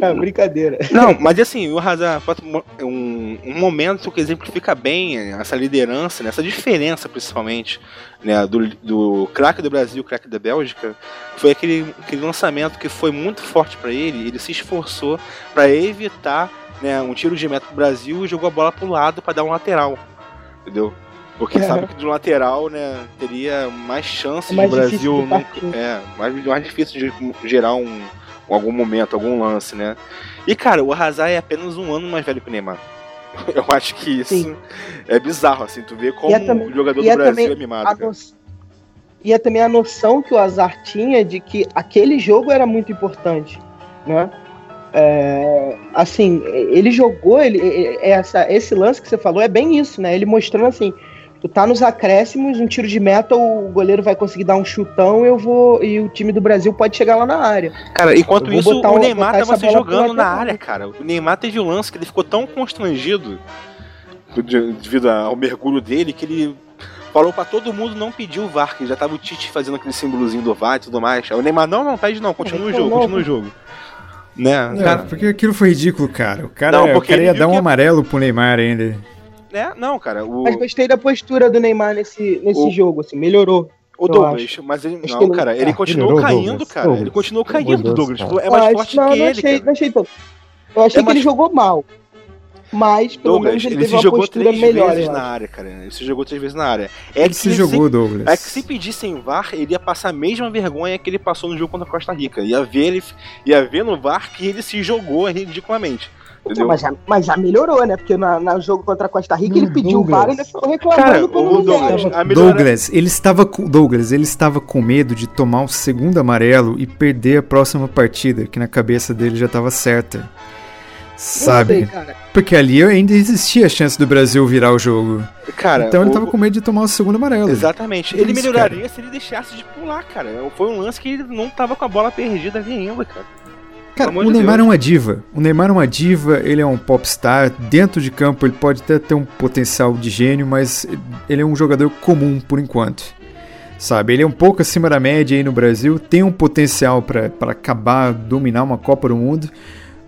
[SPEAKER 6] É, brincadeira.
[SPEAKER 5] Não, mas assim, o Hazard pode mo- um, um momento que exemplifica bem essa liderança, né, essa diferença principalmente né, do, do craque do Brasil e craque da Bélgica, foi aquele, aquele lançamento que foi muito forte pra ele, ele se esforçou pra evitar né, um tiro de meta pro Brasil e jogou a bola pro lado pra dar um lateral, entendeu? Porque
[SPEAKER 6] É.
[SPEAKER 5] sabe que do lateral, né, teria mais chances
[SPEAKER 6] Mais
[SPEAKER 5] do
[SPEAKER 6] difícil
[SPEAKER 5] Brasil
[SPEAKER 6] de
[SPEAKER 5] não, é, mais, mais difícil de gerar um, algum momento, algum lance, né? E cara, o Hazard é apenas um ano mais velho que o Neymar. Eu acho que isso
[SPEAKER 6] Sim.
[SPEAKER 5] é bizarro, assim, tu vê como
[SPEAKER 6] é também-
[SPEAKER 5] o jogador do
[SPEAKER 6] é
[SPEAKER 5] Brasil é mimado,
[SPEAKER 6] no- E é também a noção que o Azar tinha de que aquele jogo era muito importante, né? É, assim, ele jogou, ele, essa, esse lance que você falou é bem isso, né? Ele mostrando assim, tu tá nos acréscimos, um tiro de meta, o goleiro vai conseguir dar um chutão, eu vou e o time do Brasil pode chegar lá na área.
[SPEAKER 5] Cara, enquanto isso,
[SPEAKER 6] botar
[SPEAKER 5] o Neymar tava se jogando na área, cara. O Neymar teve um lance que ele ficou tão constrangido de- devido ao mergulho dele que ele falou pra todo mundo não pedir o VAR, que já tava o Tite fazendo aquele símbolozinho do VAR e tudo mais. Aí o Neymar, não, não, pede não, continua o jogo, continua o jogo. Né,
[SPEAKER 4] É,
[SPEAKER 5] cara,
[SPEAKER 4] porque aquilo foi ridículo, cara. O cara,
[SPEAKER 5] Não,
[SPEAKER 4] o cara ia dar um
[SPEAKER 5] que-
[SPEAKER 4] amarelo pro Neymar ainda.
[SPEAKER 5] Né, não, cara, o,
[SPEAKER 6] Mas gostei da postura do Neymar nesse, nesse
[SPEAKER 5] O-
[SPEAKER 6] jogo, assim, melhorou.
[SPEAKER 5] o Douglas, mas ele, não, cara, ele
[SPEAKER 7] Ah,
[SPEAKER 5] continuou
[SPEAKER 7] melhorou
[SPEAKER 5] caindo,
[SPEAKER 7] Douglas,
[SPEAKER 5] cara,
[SPEAKER 7] Douglas.
[SPEAKER 5] ele continuou caindo, Douglas,
[SPEAKER 7] cara.
[SPEAKER 5] é mais
[SPEAKER 6] Ah,
[SPEAKER 5] forte
[SPEAKER 6] não,
[SPEAKER 5] que
[SPEAKER 6] não
[SPEAKER 5] ele,
[SPEAKER 6] achei,
[SPEAKER 5] cara.
[SPEAKER 6] não achei tanto. Eu achei
[SPEAKER 5] É
[SPEAKER 6] que
[SPEAKER 5] mais-
[SPEAKER 6] ele jogou mal. mas pelo
[SPEAKER 5] Douglas,
[SPEAKER 6] menos ele,
[SPEAKER 5] ele
[SPEAKER 6] teve
[SPEAKER 5] se
[SPEAKER 6] uma
[SPEAKER 5] jogou
[SPEAKER 6] postura
[SPEAKER 5] três
[SPEAKER 6] melhor.
[SPEAKER 5] vezes na área, cara. Ele se jogou três vezes na área. É
[SPEAKER 4] Ele
[SPEAKER 5] que
[SPEAKER 4] se jogou, Douglas.
[SPEAKER 5] É que se pedissem VAR, ele ia passar a mesma vergonha que ele passou no jogo contra a Costa Rica. Ia ver, ele, ia ver no VAR que ele se jogou ridiculamente.
[SPEAKER 6] Então,
[SPEAKER 5] Entendeu?
[SPEAKER 6] mas, já, mas já melhorou, né? Porque na- no jogo contra a Costa Rica ele pediu o
[SPEAKER 7] Douglas.
[SPEAKER 6] VAR e ainda ficou reclamando
[SPEAKER 5] Cara, o
[SPEAKER 6] não
[SPEAKER 5] Douglas, melhora...
[SPEAKER 4] Douglas, ele estava com Douglas, ele estava com medo de tomar o segundo amarelo e perder a próxima partida, que na cabeça dele já estava certa. Sabe?
[SPEAKER 6] Sei, cara.
[SPEAKER 4] Porque ali ainda existia a chance do Brasil virar o jogo.
[SPEAKER 5] Cara,
[SPEAKER 4] então ele
[SPEAKER 5] o-
[SPEAKER 4] tava com medo de tomar o segundo amarelo.
[SPEAKER 5] Exatamente.
[SPEAKER 4] Isso,
[SPEAKER 5] Ele melhoraria se ele deixasse de pular, cara. Foi um lance que ele não tava com a bola perdida ainda, cara.
[SPEAKER 4] Cara, o Neymar
[SPEAKER 5] Deus.
[SPEAKER 4] é uma diva. O Neymar é uma diva, ele é um popstar. Dentro de campo ele pode até ter um potencial de gênio, mas ele é um jogador comum por enquanto. Sabe, ele é um pouco acima da média aí no Brasil, tem um potencial pra acabar, dominar uma Copa do Mundo,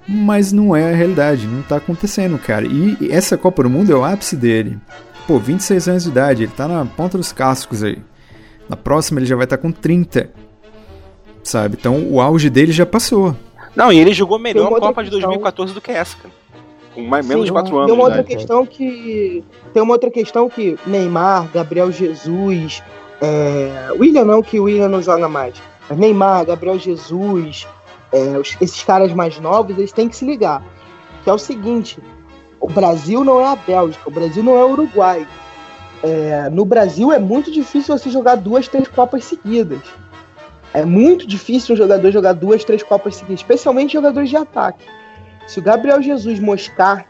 [SPEAKER 4] mas não é a realidade, não tá acontecendo, cara. E essa Copa do Mundo é o ápice dele. Pô, 26 anos de idade, ele tá na ponta dos cascos aí. Na próxima ele já vai estar com 30. Sabe? Então o auge dele já passou.
[SPEAKER 5] Não, e ele jogou melhor a Copa de
[SPEAKER 6] questão.
[SPEAKER 5] 2014 do que essa, cara. Com mais, menos de
[SPEAKER 6] Sim,
[SPEAKER 5] 4 anos.
[SPEAKER 6] Tem uma
[SPEAKER 5] de
[SPEAKER 6] outra
[SPEAKER 5] idade.
[SPEAKER 6] questão que. Tem uma outra questão que Neymar, Gabriel Jesus, é, William não, que o William não joga mais. Mas Neymar, Gabriel Jesus, é, esses caras mais novos, eles têm que se ligar. Que é o seguinte: o Brasil não é a Bélgica, o Brasil não é o Uruguai. É, no Brasil é muito difícil você jogar duas, três Copas seguidas. É muito difícil um jogador jogar duas, três Copas seguidas, especialmente jogadores de ataque. Se o Gabriel Jesus moscar,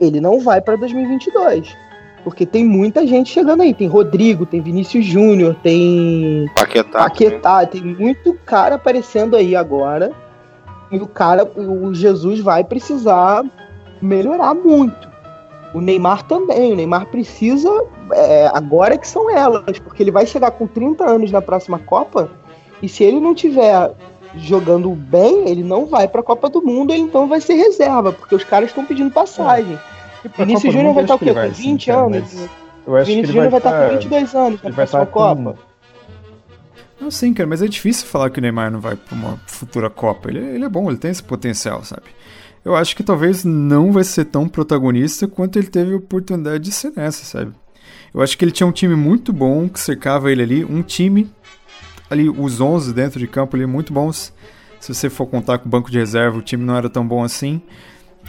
[SPEAKER 6] ele não vai para 2022. Porque tem muita gente chegando aí. Tem Rodrigo, tem Vinícius Júnior, tem
[SPEAKER 5] Paquetá.
[SPEAKER 6] Paquetá, tem muito cara aparecendo aí agora. E o cara, o Jesus vai precisar melhorar muito. O Neymar também. O Neymar precisa. É, agora que são elas, porque ele vai chegar com 30 anos na próxima Copa. E se ele não tiver jogando bem, ele não vai para a Copa do Mundo, ele então vai ser reserva, porque os caras estão pedindo passagem.
[SPEAKER 7] E pra
[SPEAKER 6] Vinícius Júnior vai estar
[SPEAKER 7] acho
[SPEAKER 6] o quê? Com
[SPEAKER 7] vai,
[SPEAKER 6] 20
[SPEAKER 7] sim, cara,
[SPEAKER 6] anos?
[SPEAKER 7] mas Eu acho
[SPEAKER 6] Vinícius Júnior vai estar com 22 anos na próxima Copa.
[SPEAKER 7] com...
[SPEAKER 4] Não, sim, cara, mas é difícil falar que o Neymar não vai pra uma futura Copa. Ele, ele é bom, ele tem esse potencial, sabe? Eu acho que talvez não vai ser tão protagonista quanto ele teve a oportunidade de ser nessa, sabe? Eu acho que ele tinha um time muito bom que cercava ele ali, um time ali, os 11 dentro de campo ali muito bons. Se você for contar com o banco de reserva, o time não era tão bom assim.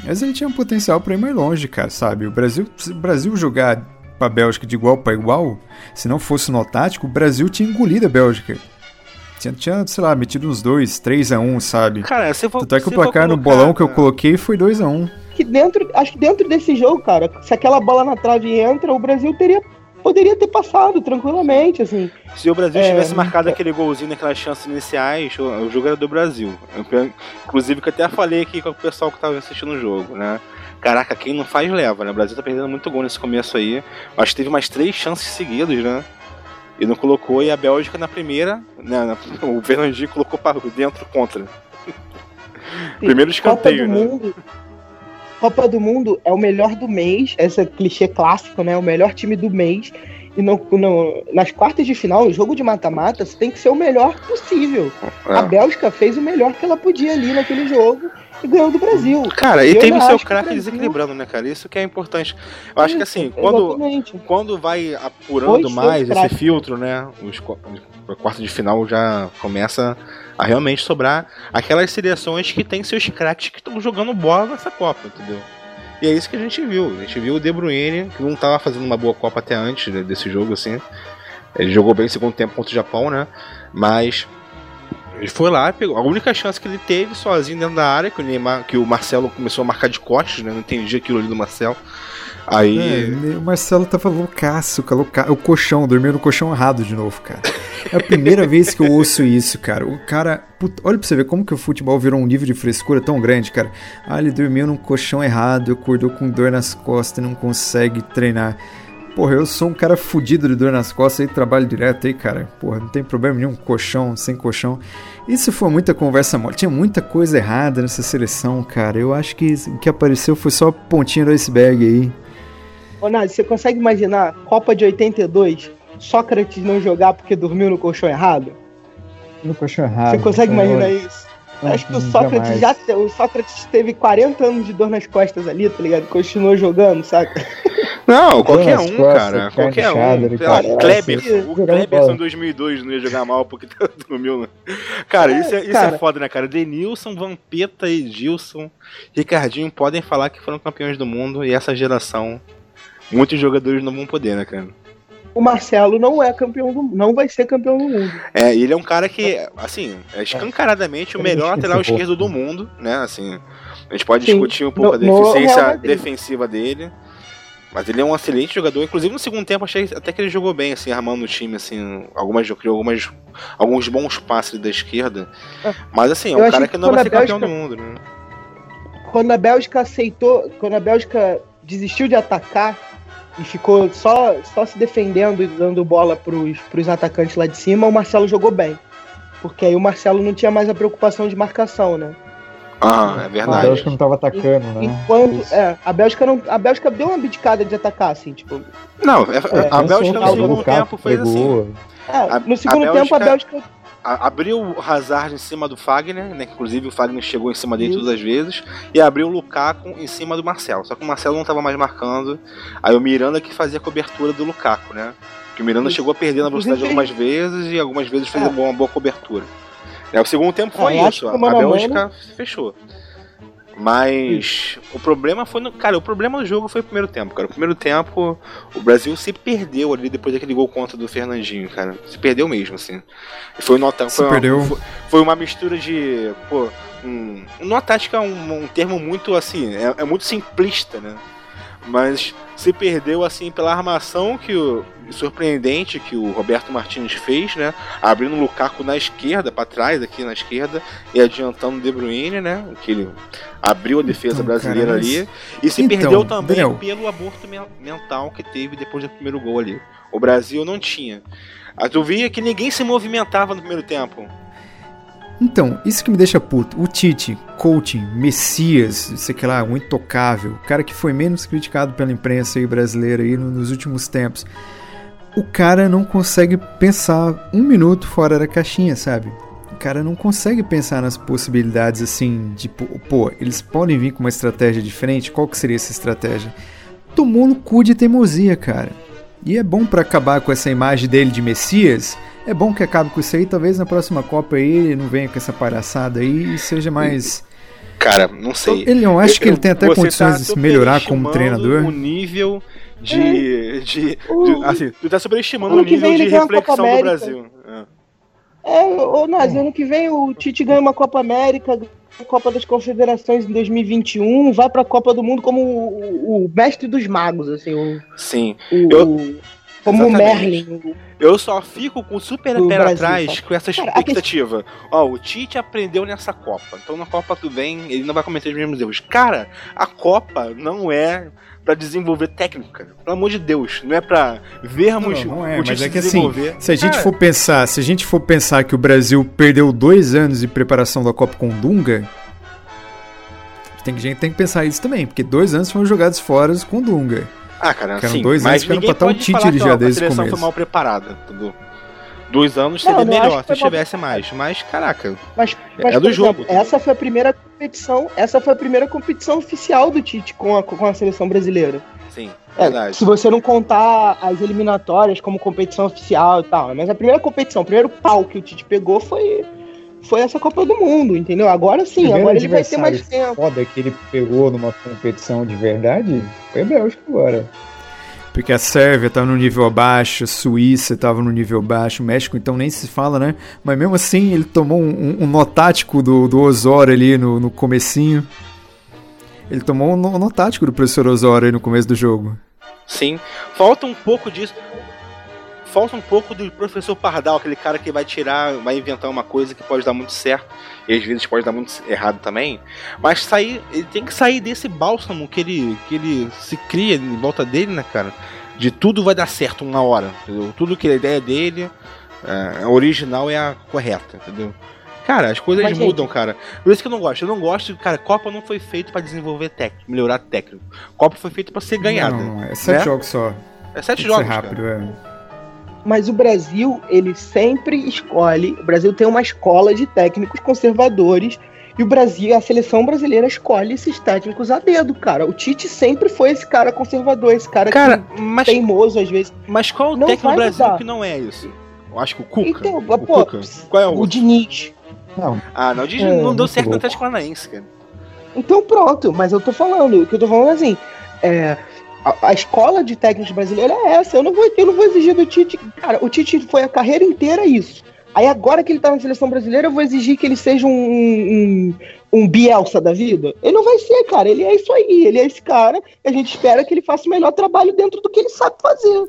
[SPEAKER 4] Mas ele tinha um potencial para ir mais longe, cara, sabe? O Brasil, o Brasil jogar pra Bélgica de igual para igual, se não fosse no tático, o Brasil tinha engolido a Bélgica. Tinha, tinha, sei lá, metido uns 2, 3 a 1 sabe?
[SPEAKER 5] Cara, se for.
[SPEAKER 4] Tanto é que o placar no
[SPEAKER 5] colocar,
[SPEAKER 4] bolão que eu coloquei foi 2 a 1
[SPEAKER 6] que dentro, acho que dentro desse jogo, cara, se aquela bola na trave entra, o Brasil teria poderia ter passado tranquilamente, assim.
[SPEAKER 5] Se o Brasil
[SPEAKER 6] É,
[SPEAKER 5] tivesse marcado aquele golzinho naquelas chances iniciais, o, o jogo era do Brasil. Eu, inclusive, que eu até falei aqui com o pessoal que tava assistindo o jogo, né? Caraca, quem não faz leva, né? O Brasil tá perdendo muito gol nesse começo aí. Acho que teve mais três chances seguidas, né? E não colocou, e a Bélgica na primeira, né? na- o Fernandinho colocou para dentro contra. Primeiro escanteio,
[SPEAKER 6] Copa do
[SPEAKER 5] né?
[SPEAKER 6] Mundo. Copa do Mundo é o melhor do mês, esse clichê clássico, né? O melhor time do mês. E no, no- nas quartas de final, o jogo de mata-mata, você tem que ser o melhor possível. A
[SPEAKER 5] É.
[SPEAKER 6] Bélgica fez o melhor que ela podia ali naquele jogo e ganhou do Brasil.
[SPEAKER 5] Cara, e
[SPEAKER 6] Eu
[SPEAKER 5] teve o seu craque
[SPEAKER 6] Brasil-
[SPEAKER 5] desequilibrando, né, cara? Isso que é importante. Eu acho que assim,
[SPEAKER 6] Isso,
[SPEAKER 5] quando,
[SPEAKER 6] Exatamente.
[SPEAKER 5] quando vai apurando mais esse
[SPEAKER 6] craque.
[SPEAKER 5] filtro, né? Os qu- a quarta de final já começa a realmente sobrar aquelas seleções que tem seus craques que estão jogando bola nessa Copa, entendeu? E é isso que a gente viu. A gente viu o De Bruyne, que não estava fazendo uma boa Copa até antes desse jogo, assim. Ele jogou bem no segundo tempo contra o Japão, né? Mas ele foi lá, pegou. A única chance que ele teve sozinho dentro da área, que o, Neymar, que o Marcelo começou a marcar de costas, né? Não entendi aquilo ali do Marcelo. Aí.
[SPEAKER 4] É, o Marcelo tava loucaço, o colchão, dormiu no colchão errado de novo, cara. É a primeira vez que eu ouço isso, cara. O cara, olha pra você ver como que o futebol virou um nível de frescura tão grande, cara. Ah, ele dormiu num colchão errado, acordou com dor nas costas e não consegue treinar. Porra, eu sou um cara fudido de dor nas costas e trabalho direto aí, cara. Porra, não tem problema nenhum, colchão, sem colchão. Isso foi muita conversa mole. Tinha muita coisa errada nessa seleção, cara. Eu acho que o que apareceu foi só a pontinha do iceberg aí.
[SPEAKER 6] Ô, Nath, você consegue imaginar Copa de 82, Sócrates não jogar porque dormiu no colchão errado?
[SPEAKER 7] No colchão errado.
[SPEAKER 6] Você consegue
[SPEAKER 7] É,
[SPEAKER 6] imaginar
[SPEAKER 7] olha,
[SPEAKER 6] isso? Acho que o Sócrates
[SPEAKER 7] jamais.
[SPEAKER 6] já o Sócrates teve 40 anos de dor nas costas ali, tá ligado? Continuou jogando, saca?
[SPEAKER 5] Não, qualquer um,
[SPEAKER 7] costas,
[SPEAKER 5] cara. Qualquer um. lá,
[SPEAKER 6] tá-
[SPEAKER 5] Kleber. O Kleberson em 2002 não ia jogar mal porque dormiu, né? Cara, isso, é, isso é
[SPEAKER 6] cara.
[SPEAKER 5] foda, né, cara? Denilson, Vampeta e Gilson, Ricardinho podem falar que foram campeões do mundo e essa geração, muitos jogadores não vão poder, né, cara?
[SPEAKER 6] O Marcelo não é campeão do não vai ser campeão do mundo.
[SPEAKER 5] É, e ele é um cara que, assim, é escancaradamente o
[SPEAKER 7] Eu
[SPEAKER 5] melhor
[SPEAKER 7] que
[SPEAKER 5] lateral
[SPEAKER 7] é
[SPEAKER 5] esquerdo do mundo, né? Assim, a gente pode
[SPEAKER 6] Sim.
[SPEAKER 5] discutir um pouco
[SPEAKER 6] No-
[SPEAKER 5] a deficiência defensiva dele. Mas ele é um excelente jogador. Inclusive no segundo tempo achei até que ele jogou bem, assim, armando o time, assim, algumas, criou algumas, alguns bons passes da esquerda. Mas assim, é um cara
[SPEAKER 6] que
[SPEAKER 5] que não vai ser campeão do
[SPEAKER 6] Bélgica-
[SPEAKER 5] mundo, né?
[SPEAKER 6] Quando a Bélgica aceitou, quando a Bélgica desistiu de atacar e ficou só, só se defendendo e dando bola pros, pros atacantes lá de cima, o Marcelo jogou bem. Porque aí o Marcelo não tinha mais a preocupação de marcação, né?
[SPEAKER 5] Ah, é
[SPEAKER 7] A
[SPEAKER 5] verdade.
[SPEAKER 7] Bélgica não tava atacando, né?
[SPEAKER 6] Enquanto. É, a Bélgica não. A Bélgica deu uma abdicada de atacar, assim, tipo.
[SPEAKER 5] Não, é-
[SPEAKER 6] É,
[SPEAKER 5] a Bélgica no segundo tempo foi assim.
[SPEAKER 7] pegou.
[SPEAKER 6] É,
[SPEAKER 5] A-
[SPEAKER 6] no segundo
[SPEAKER 5] a
[SPEAKER 6] tempo a
[SPEAKER 5] Bélgica-
[SPEAKER 6] Bélgica.
[SPEAKER 5] A- abriu o Hazard em cima do Fagner, né? Inclusive o Fagner chegou em cima dele
[SPEAKER 6] Isso.
[SPEAKER 5] todas as vezes. E abriu o Lukaku em cima do Marcelo. Só que o Marcelo não estava mais marcando. Aí o Miranda que fazia a cobertura do Lukaku, né? Que o Miranda
[SPEAKER 6] Isso.
[SPEAKER 5] chegou a perder na velocidade algumas vezes e algumas vezes fez
[SPEAKER 6] É.
[SPEAKER 5] uma boa, cobertura. É, o segundo tempo foi
[SPEAKER 6] É,
[SPEAKER 5] isso. A
[SPEAKER 6] mano a mano-
[SPEAKER 5] Bélgica fechou. Mas o problema foi no. Cara, o problema do jogo foi o primeiro tempo, cara. O primeiro tempo, o Brasil se perdeu ali depois daquele gol contra do Fernandinho, cara. Se perdeu mesmo, assim. E Foi nota.
[SPEAKER 4] Se
[SPEAKER 5] Foi uma,
[SPEAKER 4] perdeu.
[SPEAKER 5] Foi, foi uma mistura de. Pô, um. Nó tática é um, um termo muito assim. É, é muito simplista, né? Mas se perdeu assim pela armação que o surpreendente que o Roberto Martins fez, né? Abrindo o Lukaku na esquerda, para trás aqui na esquerda e adiantando o De Bruyne, né? Que ele abriu a defesa
[SPEAKER 4] Então,
[SPEAKER 5] brasileira
[SPEAKER 4] cara, mas-
[SPEAKER 5] ali e se
[SPEAKER 4] Então,
[SPEAKER 5] perdeu também
[SPEAKER 4] Daniel.
[SPEAKER 5] pelo aborto men- mental que teve depois do primeiro gol ali. O Brasil não tinha. Ah, Tu via que ninguém se movimentava no primeiro tempo.
[SPEAKER 4] Então, isso que me deixa puto. O Tite, coaching, Messias, sei que lá, um intocável, o cara que foi menos criticado pela imprensa aí brasileira aí no- nos últimos tempos. O cara não consegue pensar um minuto fora da caixinha, sabe? O cara não consegue pensar nas possibilidades assim, de pô, eles podem vir com uma estratégia diferente. Qual que seria essa estratégia? Tomou no cu de teimosia, cara. E é bom pra acabar com essa imagem dele de Messias. É bom que acabe com isso aí. Talvez na próxima Copa aí ele não venha com essa palhaçada aí e seja mais.
[SPEAKER 5] Cara, não sei.
[SPEAKER 4] Ele não acho que ele
[SPEAKER 5] Eu-
[SPEAKER 4] tem até
[SPEAKER 5] você
[SPEAKER 4] condições
[SPEAKER 5] tá
[SPEAKER 4] de se melhorar como treinador.
[SPEAKER 5] O nível de. de,
[SPEAKER 6] O-
[SPEAKER 5] de- assim, tu tá superestimando
[SPEAKER 6] ano
[SPEAKER 5] o nível de reflexão do. Brasil. É.
[SPEAKER 6] É, ô Nazi, ano que vem o Tite ganha uma Copa América, ganha a Copa das Confederações em 2021, vai pra Copa do Mundo como o, o mestre dos magos, assim, o.
[SPEAKER 5] Sim.
[SPEAKER 6] o-
[SPEAKER 5] Eu-
[SPEAKER 6] o- como o
[SPEAKER 5] Exatamente.
[SPEAKER 6] Merlin. o-
[SPEAKER 5] Eu só fico com super
[SPEAKER 6] Do
[SPEAKER 5] pé atrás com essa
[SPEAKER 6] Cara, a
[SPEAKER 5] expectativa. Ó, o Tite aprendeu nessa Copa. Então na Copa que vem ele não vai cometer os mesmos erros. Cara, a Copa não é pra desenvolver técnico, cara. Pelo amor de Deus. Não é pra vermos
[SPEAKER 4] Não, não é,
[SPEAKER 5] o Tite
[SPEAKER 4] mas é
[SPEAKER 5] se
[SPEAKER 4] que assim,
[SPEAKER 5] desenvolver.
[SPEAKER 4] se a gente
[SPEAKER 5] Cara,
[SPEAKER 4] for pensar, se a gente for pensar que o Brasil perdeu dois anos de preparação da Copa com o Dunga, tem gente que tem que pensar isso também, porque dois anos foram jogados fora com o Dunga.
[SPEAKER 5] Ah, cara,
[SPEAKER 4] Ficaram
[SPEAKER 5] sim,
[SPEAKER 4] dois
[SPEAKER 5] mas
[SPEAKER 4] anos
[SPEAKER 5] ninguém
[SPEAKER 4] pra
[SPEAKER 5] pode
[SPEAKER 4] Tite
[SPEAKER 5] falar que,
[SPEAKER 4] já
[SPEAKER 5] ó, a seleção
[SPEAKER 4] começo.
[SPEAKER 5] foi mal preparada, entendeu? Dois anos
[SPEAKER 6] Não,
[SPEAKER 5] seria
[SPEAKER 6] não
[SPEAKER 5] melhor se
[SPEAKER 6] mal
[SPEAKER 5] tivesse mais. Mas, caraca,
[SPEAKER 6] Mas,
[SPEAKER 5] É
[SPEAKER 6] mas
[SPEAKER 5] do
[SPEAKER 6] por
[SPEAKER 5] jogo.
[SPEAKER 6] exemplo, essa foi a primeira competição, essa foi a primeira competição oficial do Tite com a, com a seleção brasileira.
[SPEAKER 5] sim,
[SPEAKER 6] É,
[SPEAKER 5] verdade.
[SPEAKER 6] se você não contar as eliminatórias como competição oficial e tal, mas a primeira competição, o primeiro pau que o Tite pegou foi foi essa Copa do Mundo, entendeu? Agora sim,
[SPEAKER 7] Primeiro
[SPEAKER 6] agora ele vai ter mais tempo.
[SPEAKER 7] Foda que ele pegou numa competição de verdade foi a Bélgica agora.
[SPEAKER 4] Porque a Sérvia estava no nível abaixo, a Suíça estava no nível baixo, o México então nem se fala, né? Mas mesmo assim ele tomou um, um, um nó tático do, do Osório ali no, no comecinho. Ele tomou um nó, nó tático do professor Osório aí no começo do jogo.
[SPEAKER 5] Sim. Falta um pouco disso. Falta um pouco do professor Pardal, aquele cara que vai tirar, vai inventar uma coisa que pode dar muito certo e às vezes pode dar muito errado também. Mas sair, ele tem que sair desse bálsamo que ele, que ele se cria em volta dele, né, cara? De tudo vai dar certo uma hora, entendeu? Tudo que é a ideia dele, é, a original é a correta, entendeu? Cara, as coisas
[SPEAKER 6] Mas, gente-
[SPEAKER 5] mudam, cara. Por isso que eu não gosto. Eu não gosto, cara, Copa não foi feito pra desenvolver técnico, melhorar técnico. Copa foi feito pra ser ganhada.
[SPEAKER 4] Não, é sete
[SPEAKER 5] né?
[SPEAKER 4] jogos só.
[SPEAKER 5] É sete
[SPEAKER 4] Tem que ser
[SPEAKER 5] jogos,
[SPEAKER 4] rápido,
[SPEAKER 5] cara.
[SPEAKER 4] é.
[SPEAKER 6] Mas o Brasil, ele sempre escolhe. O Brasil tem uma escola de técnicos conservadores E o Brasil, a seleção brasileira escolhe esses técnicos a dedo, cara. O Tite sempre foi esse cara conservador, esse cara,
[SPEAKER 5] Cara,
[SPEAKER 6] que
[SPEAKER 5] mas,
[SPEAKER 6] teimoso às vezes.
[SPEAKER 5] mas qual o
[SPEAKER 6] não
[SPEAKER 5] técnico
[SPEAKER 6] vai
[SPEAKER 5] Brasil
[SPEAKER 6] mudar.
[SPEAKER 5] que não é isso? Eu acho que o Cuca.
[SPEAKER 6] Então,
[SPEAKER 5] o
[SPEAKER 6] pô,
[SPEAKER 5] Cuca. Qual é o
[SPEAKER 6] O? Diniz.
[SPEAKER 7] Não,
[SPEAKER 5] Ah, não, o Diniz
[SPEAKER 7] É,
[SPEAKER 5] não deu certo no. Atlético Paranaense, cara.
[SPEAKER 6] Então pronto, mas eu tô falando, o que eu tô falando é assim, é, a, a escola de técnicos brasileira é essa, eu não, vou, eu não vou exigir do Tite, cara, o Tite foi a carreira inteira isso. Aí agora que ele tá na seleção brasileira, eu vou exigir que ele seja um, um, um Bielsa da vida? Ele não vai ser, cara, ele é isso aí, ele é esse cara, e a gente espera que ele faça o melhor trabalho dentro do que ele sabe fazer.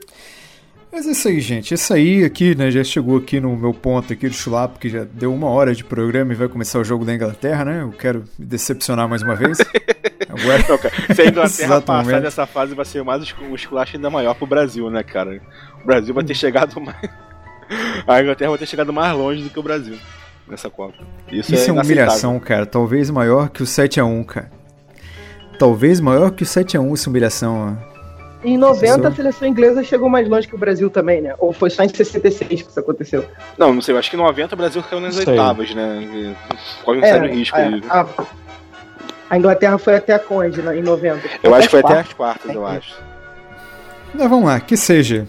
[SPEAKER 4] Mas é isso aí, gente. Isso aí aqui, né, já chegou aqui no meu ponto aqui do chulapo, que já deu uma hora de programa e vai começar o jogo da Inglaterra, né? Eu quero me decepcionar mais uma vez. Agora,
[SPEAKER 5] Não, cara, se a Inglaterra passar
[SPEAKER 4] momento.
[SPEAKER 5] dessa fase, vai ser mais um escu- esculacho ainda maior pro Brasil, né, cara? O Brasil vai ter chegado mais. A Inglaterra vai ter chegado mais longe do que o Brasil nessa Copa. Isso,
[SPEAKER 4] isso é uma
[SPEAKER 5] inaceitável.
[SPEAKER 4] humilhação, cara. Talvez maior que o 7x1, cara. Talvez maior que o 7x1 essa humilhação, ó.
[SPEAKER 6] Em 90
[SPEAKER 4] Só-
[SPEAKER 6] a seleção inglesa chegou mais longe que o Brasil também, né? Ou foi só em 66 que isso aconteceu?
[SPEAKER 5] Não, não sei, eu acho que em 90 o Brasil caiu nas
[SPEAKER 7] Sei.
[SPEAKER 5] oitavas, né? Corre um sério risco
[SPEAKER 6] é,
[SPEAKER 5] aí.
[SPEAKER 6] a, a Inglaterra foi até a Conde né, em 90.
[SPEAKER 5] Eu acho que foi
[SPEAKER 6] as
[SPEAKER 5] até
[SPEAKER 6] quartas.
[SPEAKER 5] as quartas, eu acho.
[SPEAKER 4] Mas vamos lá, que seja.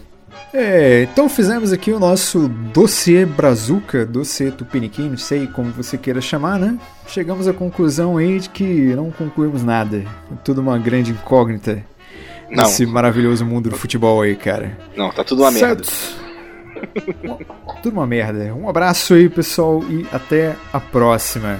[SPEAKER 4] É, então fizemos aqui o nosso dossiê Brazuca, dossiê Tupiniquim, não sei como você queira chamar, né? Chegamos à conclusão aí de que não concluímos nada. É tudo uma grande incógnita.
[SPEAKER 5] Não,
[SPEAKER 4] Esse maravilhoso mundo do futebol aí, cara.
[SPEAKER 5] não, tá tudo uma merda.
[SPEAKER 4] Certo. Tudo uma merda. Um abraço aí, pessoal, e até a próxima.